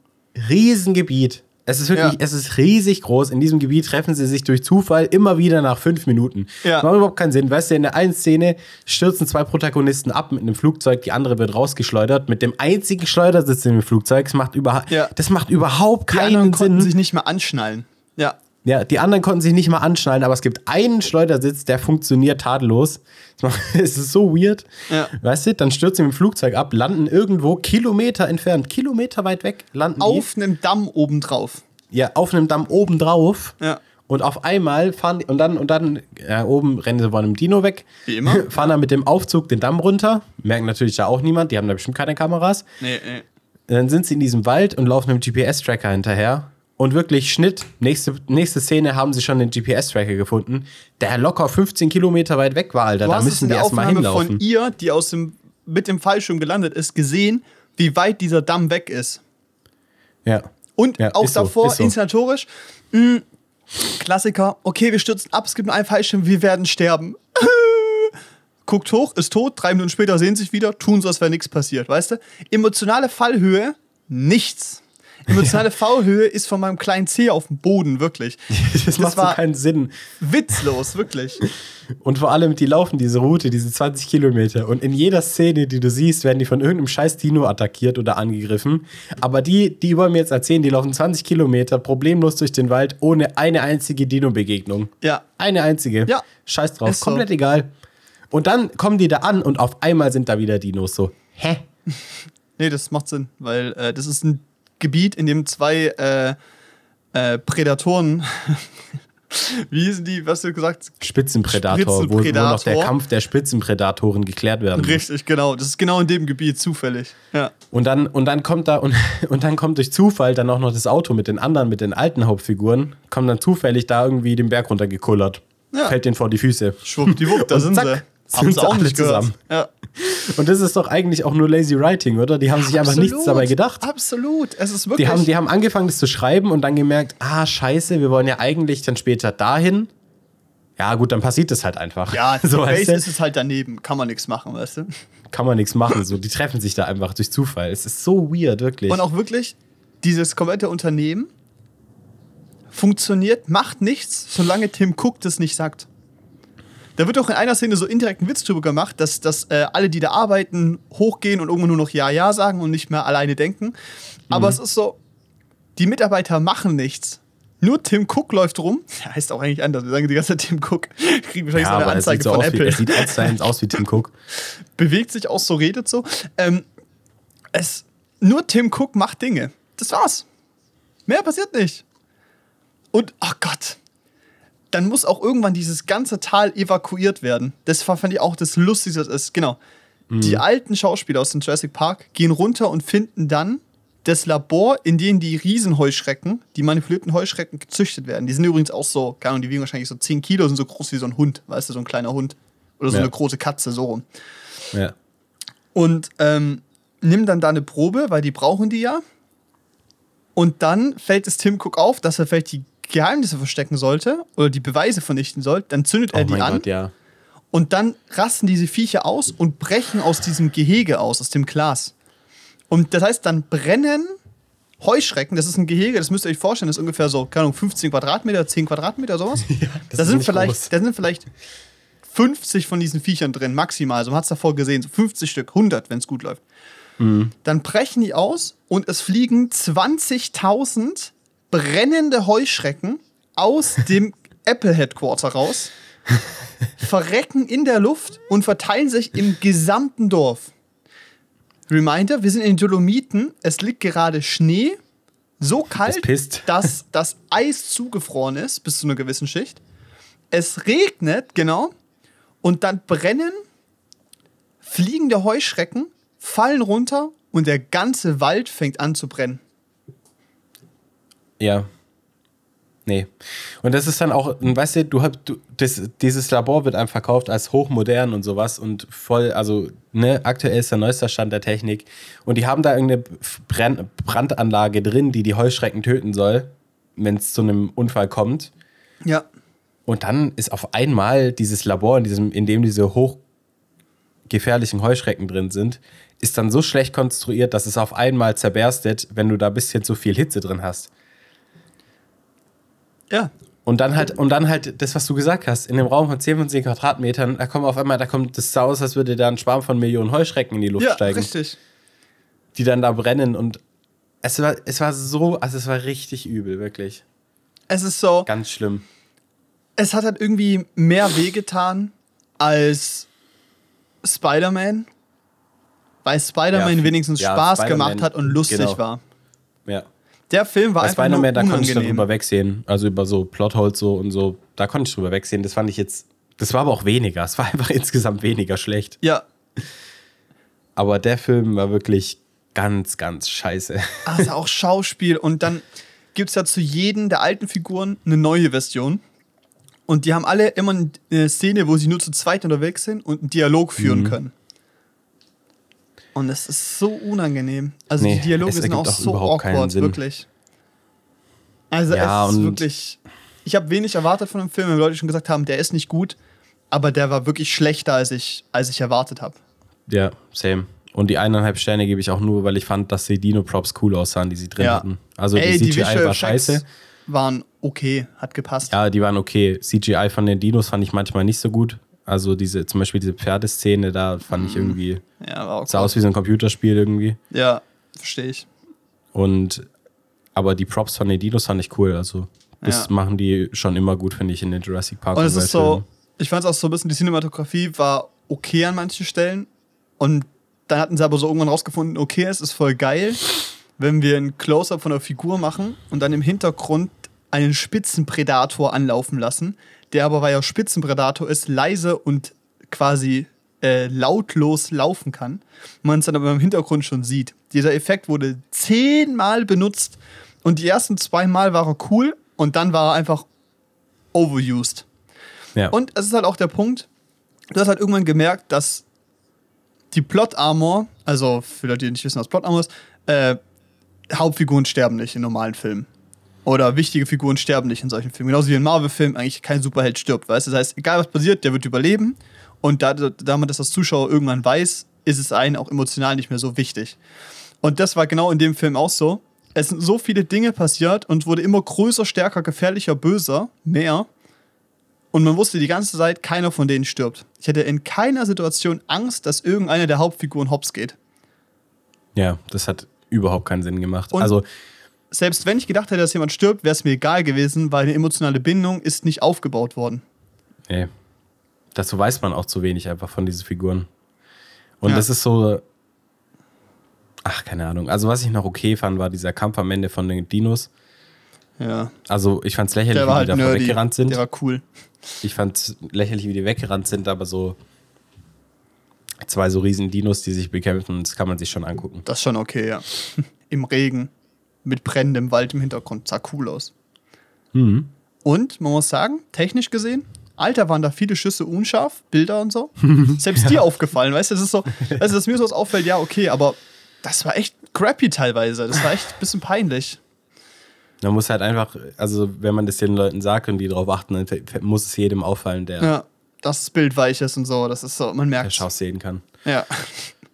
riesen Gebiet. Es ist wirklich,
Ja.
es ist riesig groß. In diesem Gebiet treffen sie sich durch Zufall immer wieder nach fünf Minuten.
Ja.
Macht überhaupt keinen Sinn. Weißt du, in der einen Szene stürzen zwei Protagonisten ab mit einem Flugzeug, die andere wird rausgeschleudert mit dem einzigen Schleudersitz in dem Flugzeug. Das macht, überha
Ja.
das macht überhaupt
Die anderen
keinen
konnten
Sinn.
sich nicht mehr anschnallen. Ja.
Ja, die anderen konnten sich nicht mal anschnallen, aber es gibt einen Schleudersitz, der funktioniert tadellos. <laughs> Es ist so weird.
Ja.
Weißt du, dann stürzen sie mit dem Flugzeug ab, landen irgendwo Kilometer entfernt, Kilometer weit weg, landen
Auf einem Damm obendrauf.
die ja, auf einem Damm oben drauf.
Ja.
Und auf einmal fahren die, und dann, und dann, ja, oben rennen sie von einem Dino weg.
Wie immer. <laughs>
Fahren dann mit dem Aufzug den Damm runter. Merken natürlich da auch niemand, die haben da bestimmt keine Kameras.
Nee, nee.
Dann sind sie in diesem Wald und laufen einem GPS-Tracker hinterher. Und wirklich Schnitt, nächste, nächste Szene haben sie schon den GPS-Tracker gefunden, der locker 15 Kilometer weit weg war, Alter. Da müssen die erstmal hinlaufen.
von ihr, die aus dem, mit dem Fallschirm gelandet ist, gesehen, wie weit dieser Damm weg ist.
Ja.
Und
Ja,
auch
so,
davor,
ist so.
inszenatorisch, mh, Klassiker, okay, wir stürzen ab, es gibt nur einen Fallschirm, wir werden sterben. <laughs> Guckt hoch, ist tot, drei Minuten später sehen sich wieder, tun so, als wäre nichts passiert, weißt du? Emotionale Fallhöhe, nichts. <laughs> Emotionale Fallhöhe ist von meinem kleinen Zeh auf dem Boden, wirklich. <laughs>
Das, macht so
war
keinen Sinn.
witzlos, wirklich.
Und vor allem, die laufen diese Route, diese 20 Kilometer. Und in jeder Szene, die du siehst, werden die von irgendeinem scheiß Dino attackiert oder angegriffen. Aber die, die wollen mir jetzt erzählen, die laufen 20 Kilometer problemlos durch den Wald ohne eine einzige Dino-Begegnung.
Ja.
Eine einzige.
Ja.
Scheiß drauf.
Ist so.
Komplett egal. Und dann kommen die da an und auf einmal sind da wieder Dinos so. Hä? <laughs>
Nee, das macht Sinn, weil äh, das ist ein Gebiet, in dem zwei äh, äh, Prädatoren, <laughs> wie hießen die, was du gesagt
Spitzenprädator, wo, wo noch der. Kampf der Spitzenprädatoren geklärt werden muss.
Richtig, genau. Das ist genau in dem Gebiet zufällig. Ja.
Und dann, und dann kommt da und, <laughs> und dann kommt durch Zufall dann auch noch das Auto mit den anderen, mit den alten Hauptfiguren, kommt dann zufällig da irgendwie den Berg runtergekullert.
Ja.
Fällt denen vor die Füße.
Schwuppdiwupp, da <laughs> sind
zack,
sie. Haben
sind
sie
sie
auch nicht
zusammen.
Ja.
Und das ist doch eigentlich auch nur lazy writing, oder? Die haben sich einfach nichts dabei gedacht.
Absolut. Es ist wirklich.
Die haben, die haben angefangen, das zu schreiben und dann gemerkt, ah, scheiße, wir wollen ja eigentlich dann später dahin. Ja, gut, dann passiert das halt einfach.
ja, <laughs>
so
Base ist es halt daneben. Kann man nichts machen, weißt du?
kann man nichts machen. So, die treffen sich da einfach durch Zufall. Es ist so weird, wirklich.
Und auch wirklich, dieses komplette Unternehmen funktioniert, macht nichts, solange Tim Cook das nicht sagt. Da wird doch in einer Szene so indirekt ein Witz drüber gemacht, dass, dass äh, alle, die da arbeiten, hochgehen und irgendwann nur noch Ja, Ja sagen und nicht mehr alleine denken. Aber es ist so, die Mitarbeiter machen nichts. Nur Tim Cook läuft rum. Der <laughs> heißt auch eigentlich anders. Wir sagen die ganze Zeit Tim Cook. <laughs> Kriegen wahrscheinlich
Ja,
so eine Anzeige
sieht so
von
aus wie,
Apple.
es sieht zu eins aus wie Tim Cook. <laughs>
Bewegt sich auch so, redet so. Ähm, es, nur Tim Cook macht Dinge. Das war's. Mehr passiert nicht. Und, oh Gott. Dann muss auch irgendwann dieses ganze Tal evakuiert werden. Das war, fand ich auch das Lustigste. Das ist, genau. Die alten Schauspieler aus dem Jurassic Park gehen runter und finden dann das Labor, in dem die Riesenheuschrecken, die manipulierten Heuschrecken, gezüchtet werden. Die sind übrigens auch so, keine Ahnung, die wiegen wahrscheinlich so 10 Kilo, sind so groß wie so ein Hund, weißt du, so ein kleiner Hund. Oder so
Ja.
eine große Katze, so rum.
Ja.
Und ähm, nimm dann da eine Probe, weil die brauchen die ja. Und dann fällt es Tim Cook auf, dass er vielleicht die Geheimnisse verstecken sollte oder die Beweise vernichten soll. Dann zündet
Oh
er die an
Gott, ja.
und dann rasten diese Viecher aus und brechen aus diesem Gehege aus, aus dem Glas. Und das heißt, dann brennen Heuschrecken, das ist ein Gehege, das müsst ihr euch vorstellen, das ist ungefähr so, keine Ahnung, 15 Quadratmeter, 10 Quadratmeter, sowas. <laughs>
das
da, sind vielleicht, da sind vielleicht 50 von diesen Viechern drin, maximal. So man hat es davor gesehen, so 50 Stück, 100, wenn es gut läuft.
Mhm.
Dann brechen die aus und es fliegen 20.000 brennende Heuschrecken aus dem <laughs> Apple Headquarter raus, verrecken in der Luft und verteilen sich im gesamten Dorf. Reminder, wir sind in den Dolomiten, es liegt gerade Schnee, so kalt,
pisst.
dass das Eis zugefroren ist bis zu einer gewissen Schicht. Es regnet, genau, und dann brennen fliegende Heuschrecken, fallen runter und der ganze Wald fängt an zu brennen.
Ja. Nee. Und das ist dann auch, weißt du, du hast, du, das, dieses Labor wird einem verkauft als hochmodern und sowas und voll, also, ne, aktuell ist der neueste Stand der Technik. Und die haben da irgendeine Brenn Brandanlage drin, die die Heuschrecken töten soll, wenn es zu einem Unfall kommt.
Ja.
Und dann ist auf einmal dieses Labor, in, diesem, in dem diese hochgefährlichen Heuschrecken drin sind, ist dann so schlecht konstruiert, dass es auf einmal zerberstet, wenn du da ein bisschen zu viel Hitze drin hast.
Ja.
Und dann halt, und dann halt das, was du gesagt hast, in dem Raum von 10 von 10 Quadratmetern, da kommen auf einmal, da kommt das so aus, als würde da ein Schwarm von Millionen Heuschrecken in die Luft
Ja,
steigen,
richtig.
die dann da brennen und es war, es war so, also es war richtig übel, wirklich.
Es ist so,
Ganz schlimm.
es hat halt irgendwie mehr wehgetan als Spider-Man. Weil Spider-Man
Ja,
wenigstens
ja,
Spaß
Spider-Man,
gemacht hat und lustig
genau.
war.
Ja.
Der Film war
Bei
einfach nur
Spider-Man, da konnte ich
unangenehm.
darüber wegsehen. Also über so Plotholes so und so, da konnte ich drüber wegsehen. Das fand ich jetzt, das war aber auch weniger. Es war einfach <laughs> insgesamt weniger schlecht.
Ja,
Aber der Film war wirklich ganz, ganz scheiße.
also auch Schauspiel. Und dann gibt es ja zu jedem der alten Figuren eine neue Version. Und die haben alle immer eine Szene, wo sie nur zu zweit unterwegs sind und einen Dialog führen
Mhm.
können. Und es ist so unangenehm. Also
Nee,
die Dialoge sind auch
auch
so
überhaupt keinen
awkward,
Sinn.
wirklich. Also
Ja,
es ist wirklich. Ich habe wenig erwartet von dem Film, weil Leute schon gesagt haben, der ist nicht gut, aber der war wirklich schlechter, als ich, als ich erwartet habe.
Ja, same. Und die eineinhalb Sterne gebe ich auch nur, weil ich fand, dass die Dino-Props cool aussahen, die sie drin
Ja.
hatten. Also
Ey,
die
die
CGI
Visual
war scheiße.
waren okay, hat gepasst.
Ja, die waren okay. CGI von den Dinos fand ich manchmal nicht so gut. Also diese, zum Beispiel diese Pferdeszene, da fand
Mhm.
ich irgendwie,
Ja, war
sah
okay.
aus wie so ein Computerspiel irgendwie.
Ja, verstehe ich.
Und aber die Props von den Dinos fand ich cool. Also das
Ja.
machen die schon immer gut, finde ich, in den Jurassic Park.
Und es ist so, ich fand es auch so ein bisschen, die Cinematografie war okay an manchen Stellen. Und dann hatten sie aber so irgendwann rausgefunden, okay, es ist voll geil, wenn wir ein Close-Up von der Figur machen und dann im Hintergrund einen Spitzenpredator anlaufen lassen, der aber, weil er Spitzenpredator ist, leise und quasi äh, lautlos laufen kann. Man es dann aber im Hintergrund schon sieht. Dieser Effekt wurde zehnmal benutzt und die ersten zwei Mal war er cool und dann war er einfach overused.
ja.
Und es ist halt auch der Punkt, du hast halt irgendwann gemerkt, dass die Plot-Armor, also für Leute, die nicht wissen, was Plot-Armor ist, äh, Hauptfiguren sterben nicht in normalen Filmen. Oder wichtige Figuren sterben nicht in solchen Filmen. Genauso wie in Marvel-Filmen eigentlich kein Superheld stirbt, weißt du? Das heißt, egal was passiert, der wird überleben. Und da, da man das als Zuschauer irgendwann weiß, ist es einen auch emotional nicht mehr so wichtig. Und das war genau in dem Film auch so. Es sind so viele Dinge passiert und wurde immer größer, stärker, gefährlicher, böser, mehr. Und man wusste die ganze Zeit, keiner von denen stirbt. Ich hätte in keiner Situation Angst, dass irgendeine der Hauptfiguren hops geht.
Ja, das hat überhaupt keinen Sinn gemacht.
Und-
also,
Selbst wenn ich gedacht hätte, dass jemand stirbt, wäre es mir egal gewesen, weil eine emotionale Bindung ist nicht aufgebaut worden.
nee. Dazu weiß man auch zu wenig einfach von diesen Figuren. Und
Ja.
das ist so. Ach, keine Ahnung. Also, was ich noch okay fand, war dieser Kampf am Ende von den Dinos.
Ja.
Also, ich fand's lächerlich, wie
halt
die davor
nerdy.
weggerannt sind.
Der war cool.
Ich fand's lächerlich, wie die weggerannt sind, aber so zwei so riesen Dinos, die sich bekämpfen, das kann man sich schon angucken.
Das ist schon okay, ja. <laughs> Im Regen, mit brennendem Wald im Hintergrund. Sah cool aus.
Mhm.
Und man muss sagen, technisch gesehen, Alter, waren da viele Schüsse unscharf, Bilder und so. <laughs> Selbst dir aufgefallen, weißt du, das ist so, du, dass mir sowas auffällt, ja, okay, aber das war echt crappy teilweise. Das war echt ein bisschen peinlich.
Man muss halt einfach, also wenn man das den Leuten sagt und die drauf achten, dann muss es jedem auffallen, der,
Ja, dass das Bild weich ist und so, das ist so, man
der
merkt.
Schaus sehen kann.
Ja.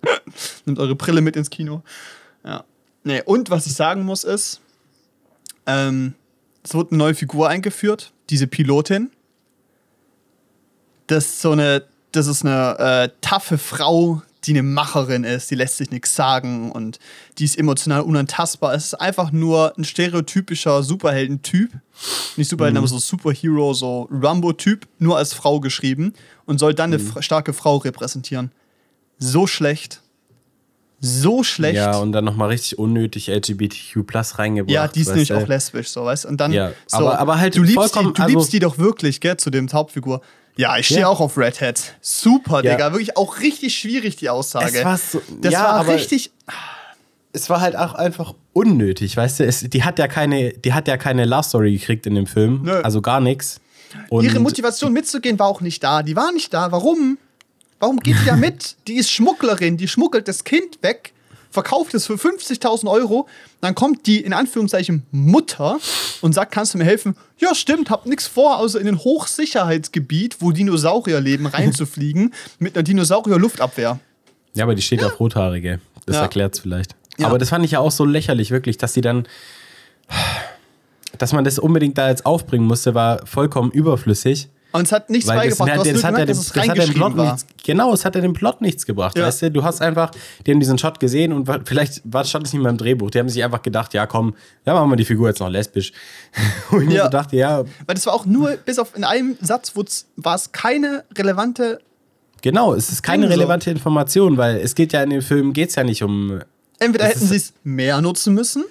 <laughs> Nimmt eure Brille mit ins Kino. Ja. Nee, und was ich sagen muss ist, ähm, es wurde eine neue Figur eingeführt, diese Pilotin. Das ist so eine, das ist eine äh, taffe Frau, die eine Macherin ist, die lässt sich nichts sagen und die ist emotional unantastbar. Es ist einfach nur ein stereotypischer Superhelden-Typ. Nicht Superhelden, aber so Superhero, so Rambo-Typ, nur als Frau geschrieben und soll dann eine fr- starke Frau repräsentieren. So schlecht. So schlecht.
Ja, und dann nochmal richtig unnötig LGBTQ Plus reingebracht.
Ja, die ist nämlich auch lesbisch, so, weißt du? Und dann,
Ja,
so,
aber- aber halt
du liebst, die, du liebst
also-
die doch wirklich, gell, zu dem Hauptfigur. Ja, ich stehe
Ja.
auch auf Red Hat. Super,
Ja.
Digga. Wirklich auch richtig schwierig, die Aussage.
Es war so,
das
ja,
war richtig.
es war halt auch einfach unnötig, weißt du? Es, die hat ja keine, die hat ja keine Love Story gekriegt in dem Film,
Nö.
also gar nichts.
Ihre Motivation mitzugehen war auch nicht da. Die war nicht da. Warum? Warum geht die da mit? Die ist Schmugglerin, die schmuggelt das Kind weg, verkauft es für 50.000 Euro. Dann kommt die in Anführungszeichen Mutter und sagt: Kannst du mir helfen? Ja, stimmt, hab nichts vor, außer in ein Hochsicherheitsgebiet, wo Dinosaurier leben, reinzufliegen <laughs> mit einer Dinosaurier-Luftabwehr.
Ja, aber die steht auf Rothaarige. Das
Ja.
erklärt's vielleicht.
Ja.
Aber das fand ich ja auch so lächerlich, wirklich, dass sie dann. Dass man das unbedingt da jetzt aufbringen musste, war vollkommen überflüssig.
Und es hat nichts
Weil das,
beigebracht. hast
das,
nur
hat
gemerkt, es
das hat ja dem Plot
war.
nichts, genau, es hat ja dem Plot nichts gebracht,
Ja.
weißt du? Du hast einfach, die haben diesen Shot gesehen und vielleicht war, stand es nicht mehr im Drehbuch. Die haben sich einfach gedacht, ja komm, ja machen wir die Figur jetzt noch lesbisch. <laughs> Und ich
Ja.
dachte, ja,
Weil das war auch nur, bis auf in einem Satz war es keine relevante.
genau, es ist keine
so.
relevante Information, weil es geht ja in dem Film, geht es ja nicht um,
Entweder
Das
hätten sie es mehr nutzen müssen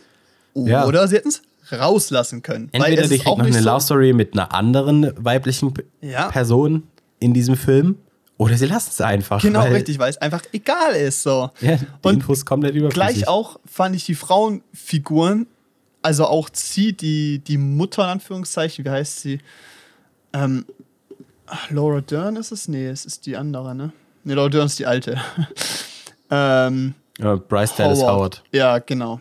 Ja.
oder sie hätten es rauslassen können. Weil
entweder die kriegt
auch
noch eine
so-
Love Story mit einer anderen weiblichen
Ja.
Person in diesem Film oder sie lassen es einfach.
Genau, richtig, weil es einfach egal ist. So.
Ja,
Und
Infos komplett überflüssig.
Gleich auch fand ich die Frauenfiguren, also auch sie, die, die Mutter in Anführungszeichen, wie heißt sie? Ähm, Laura Dern ist es? Nee, es ist die andere, ne? Nee, Laura Dern ist die alte. <laughs> ähm,
Ja, Bryce Dallas Howard.
Ja, genau.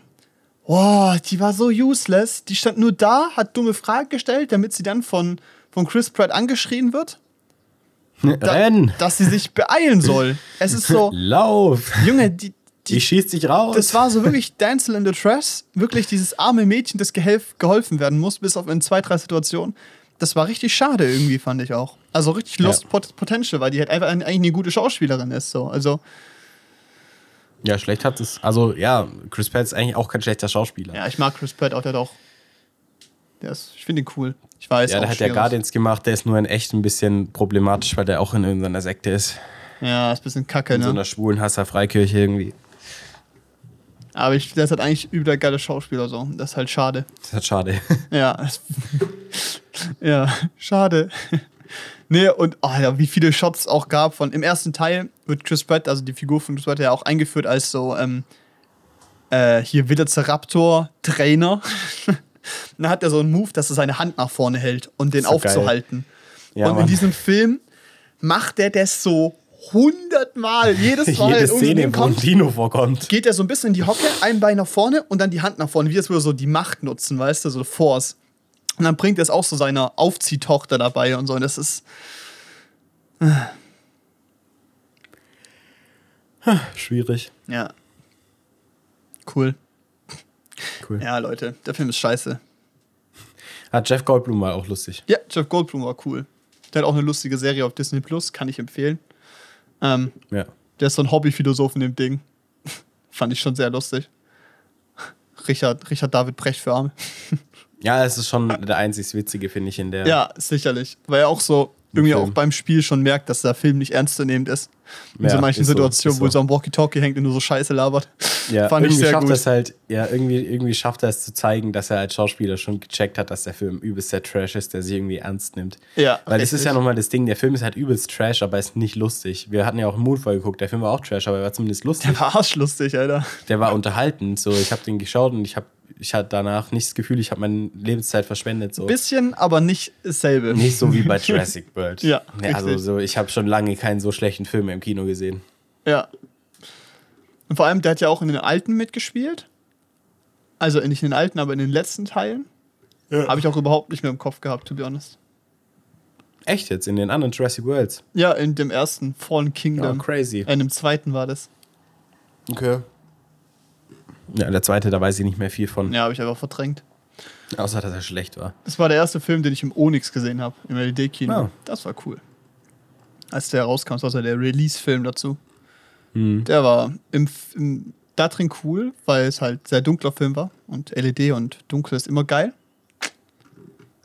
Boah, die war so useless. Die stand nur da, hat dumme Fragen gestellt, damit sie dann von, von Chris Pratt angeschrien wird, <laughs> da, dass sie sich beeilen soll. Es ist so, <laughs>
Lauf!
Junge, die,
Die
die,
schießt sich raus.
das war so wirklich Dancel in the Dress. Wirklich dieses arme Mädchen, das gehelf, geholfen werden muss, bis auf in zwei, drei Situationen. Das war richtig schade irgendwie, fand ich auch. Also richtig Lost
Ja.
Pot Potential, weil die halt einfach eigentlich eine gute Schauspielerin ist. So. Also,
ja, schlecht hat es. Also, ja, Chris Pratt ist eigentlich auch kein schlechter Schauspieler.
ja, ich mag Chris Pratt auch, der hat auch. Der ist, ich finde ihn cool. Ich weiß
Ja, der hat ja. Guardians gemacht, der ist nur in echt ein bisschen problematisch, weil der auch in irgendeiner Sekte ist.
Ja, ist ein bisschen kacke,
In so
ne?
einer schwulen Hasser-Freikirche irgendwie.
Aber ich, der ist halt eigentlich übel der geile Schauspieler so. Das ist halt schade.
Das ist halt schade.
Ja. <laughs> ja, schade. Nee, und oh ja, wie viele Shots auch gab von. Im ersten Teil wird Chris Pratt, also die Figur von Chris Pratt, ja auch eingeführt als so, ähm, äh, hier Velociraptor-Trainer. <laughs> Dann hat er so einen Move, dass er seine Hand nach vorne hält und den
So
aufzuhalten.
Ja,
und in
Mann.
diesem Film macht er das so hundertmal. Jedes <laughs> Mal.
Jede Szene, wo ein Dino vorkommt.
geht er so ein bisschen in die Hocke, ein Bein nach vorne und dann die Hand nach vorne, wie das würde so die Macht nutzen, weißt du, so Force. Und dann bringt er es auch so seiner Aufziehtochter dabei und so. Und das ist.
Schwierig.
Ja. Cool.
Cool.
Ja, Leute, der Film ist scheiße.
Hat Jeff Goldblum war auch lustig.
Ja, Jeff Goldblum war cool. Der hat auch eine lustige Serie auf Disney Plus, kann ich empfehlen. Ähm,
Ja.
der ist so ein Hobbyphilosoph in dem Ding. <laughs> Fand ich schon sehr lustig. Richard, Richard David Brecht für Arme. <laughs>
Ja, es ist schon der einzig Witzige, finde ich, in der.
Ja, sicherlich. Weil er auch so irgendwie
Film.
auch beim Spiel schon merkt, dass der Film nicht ernstzunehmend ist. In so
Ja,
manchen
so,
Situationen,
ist
wo
so.
so am Walkie-Talkie hängt und nur so Scheiße labert.
Ja, <laughs>
Fand ich
irgendwie
sehr
schafft
gut.
er es halt, ja, irgendwie, irgendwie schafft er es zu zeigen, dass er als Schauspieler schon gecheckt hat, dass der Film übelst der Trash ist, der sich irgendwie ernst nimmt.
Ja,
Weil das ist ja nochmal das Ding, der Film ist halt übelst Trash, aber ist nicht lustig. Wir hatten ja auch Moonfall geguckt, der Film war auch Trash, aber er war zumindest lustig.
Der war arschlustig, Alter.
Der war unterhaltend, so ich habe den geschaut und ich habe ich hatte danach nicht das Gefühl, ich habe meine Lebenszeit verschwendet. So.
Bisschen, aber nicht dasselbe.
Nicht so wie bei <laughs> Jurassic World.
Ja,
Nee, also so, ich habe schon lange keinen so schlechten Film im Kino gesehen.
Ja. Und vor allem, der hat ja auch in den alten mitgespielt. Also nicht in den alten, aber in den letzten Teilen. Habe ich auch überhaupt nicht mehr im Kopf gehabt, to be honest.
Echt jetzt, in den anderen Jurassic Worlds.
Ja, in dem ersten Fallen
Oh,
Kingdom.
crazy.
Äh, in dem zweiten war das.
Okay. Ja, der zweite, da weiß ich nicht mehr viel von.
Ja, habe ich einfach verdrängt.
Außer, dass er schlecht war.
Das war der erste Film, den ich im Onyx gesehen habe, im LED-Kino.
Ah.
Das war cool. Als der rauskam, das war so der Release-Film dazu.
Hm.
Der war im, im, da drin cool, weil es halt sehr dunkler Film war. Und LED und dunkel ist immer geil.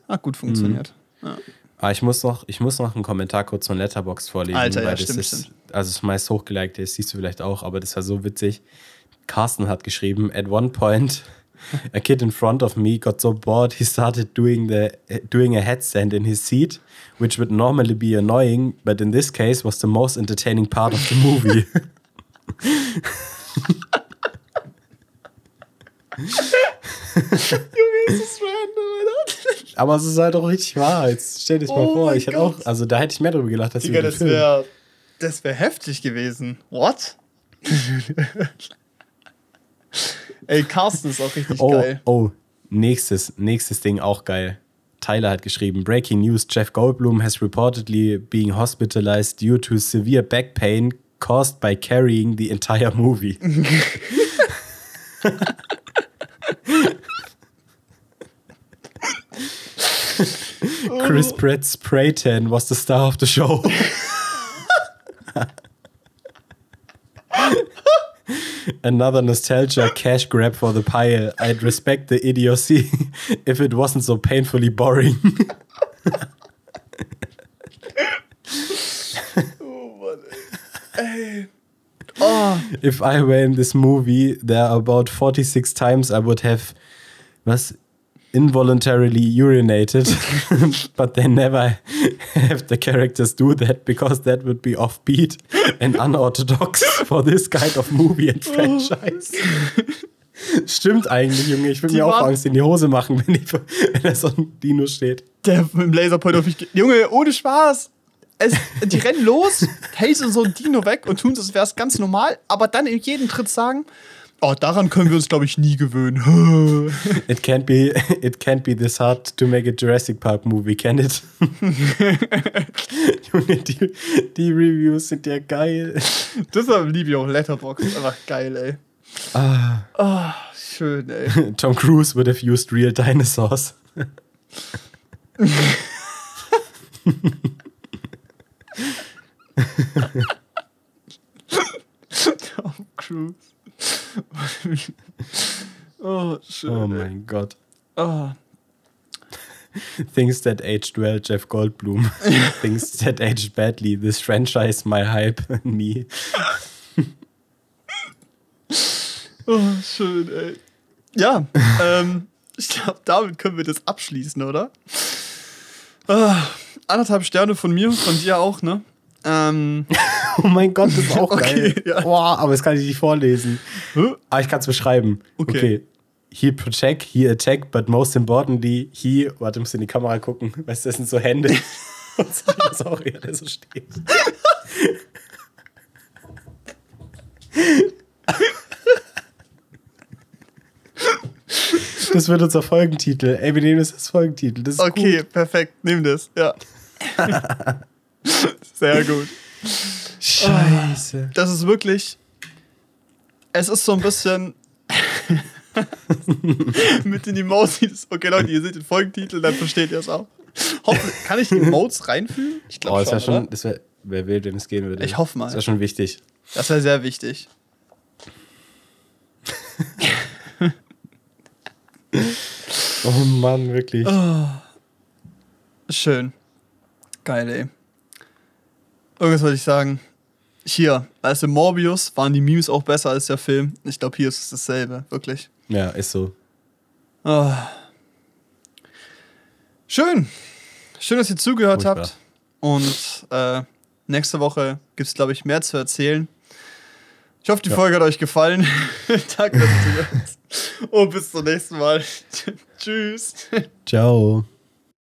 Hat gut funktioniert. Ja.
Ah, ich muss noch, ich muss noch einen Kommentar kurz von Letterbox vorlesen,
Alter, ja,
weil das
stimmt,
ist,
stimmt.
also das meist hochgelikte ist, siehst du vielleicht auch, aber das war so witzig. Carsten hat geschrieben, at one point, a kid in front of me got so bored he started doing the doing a headstand in his seat, which would normally be annoying, but in this case was the most entertaining part of the movie. <laughs>
Junge, ist das random, Alter.
aber es ist halt auch richtig wahr. Jetzt stell dir das mal
Oh
vor,
mein
ich hätte auch, also da hätte ich mehr drüber gelacht, dass
Digga, das wäre das wär heftig gewesen. What? <laughs> Ey, Carsten ist auch richtig
Oh,
geil.
oh, nächstes, nächstes Ding auch geil. Tyler hat geschrieben, Breaking News, Jeff Goldblum has reportedly being hospitalized due to severe back pain caused by carrying the entire movie. <laughs> Chris Pratt's spray tan was the star of the show. <laughs> Another nostalgia cash grab for the pile. I'd respect the idiocy <laughs> if it wasn't so painfully boring.
Oh,
if I were in this movie, there are about 46 times I would have was involuntarily urinated, <laughs> but they never have the characters do that because that would be offbeat and unorthodox <laughs> for this kind of movie and franchise. Stimmt eigentlich, Junge. Ich würde mir auch Angst in die Hose machen, wenn, ich, wenn da so ein Dino steht.
der im Laserpoint auf mich. ge- Junge, ohne Spaß. Es, die rennen los, <laughs> hazen so ein Dino weg und tun als wäre es ganz normal, aber dann in jedem Tritt sagen: Oh, daran können wir uns, glaube ich, nie gewöhnen. <laughs>
It can't be, it can't be this hard to make a Jurassic Park movie, can it? <laughs> Junge, die, die Reviews sind ja geil.
Deshalb liebe ich auch Letterboxd. Einfach geil, ey.
Ah.
Ah, schön, ey. <laughs>
Tom Cruise would have used real dinosaurs.
Tom Cruise. <laughs> oh, schön.
Oh mein Gott.
Oh. <laughs>
Things that aged well, Jeff Goldblum. <laughs> Things that aged badly, this franchise, my hype, me.
oh, schön, ey. Ja, ähm, ich glaube, damit können wir das abschließen, oder? Ah, anderthalb Sterne von mir, von dir auch, ne? Ähm,
Oh mein Gott, das ist auch
Okay,
geil.
ja.
Boah, aber das kann ich nicht vorlesen. Aber ich kann es beschreiben.
Okay.
He protect, he attack, but most importantly, he, warte, muss in die Kamera gucken. Weißt du, das sind so Hände. <laughs> Und Saurier, der so steht. Das wird unser Folgentitel. Ey, wir nehmen das als Folgentitel. Das
okay,
gut.
perfekt, nimm das, ja. <laughs> Sehr gut.
Scheiße.
Das ist wirklich. Es ist so ein bisschen. <laughs> mit den Emojis. Okay, Leute, ihr seht den Folgentitel, dann versteht ihr es auch. Hoffentlich, kann ich die Modes reinfügen? Ich
Oh,
glaube
das wäre
schon.
schon,
oder?
das wäre, wer will, wenn es gehen würde.
Ich hoffe mal.
Das wäre schon wichtig.
Das wäre sehr wichtig. <laughs>
Oh Mann, wirklich.
Schön. Geil, ey. Irgendwas wollte ich sagen. Hier, als in Morbius waren die Memes auch besser als der Film. Ich glaube, hier ist es dasselbe, wirklich.
Ja, ist so.
Ah. Schön. Schön, dass ihr zugehört
Furchtbar.
habt. Und äh, nächste Woche gibt es, glaube ich, mehr zu erzählen. Ich hoffe, die
Ja.
Folge hat euch gefallen. <laughs> Danke, dass ihr. Und bis zum nächsten Mal. <laughs> Tschüss.
Ciao.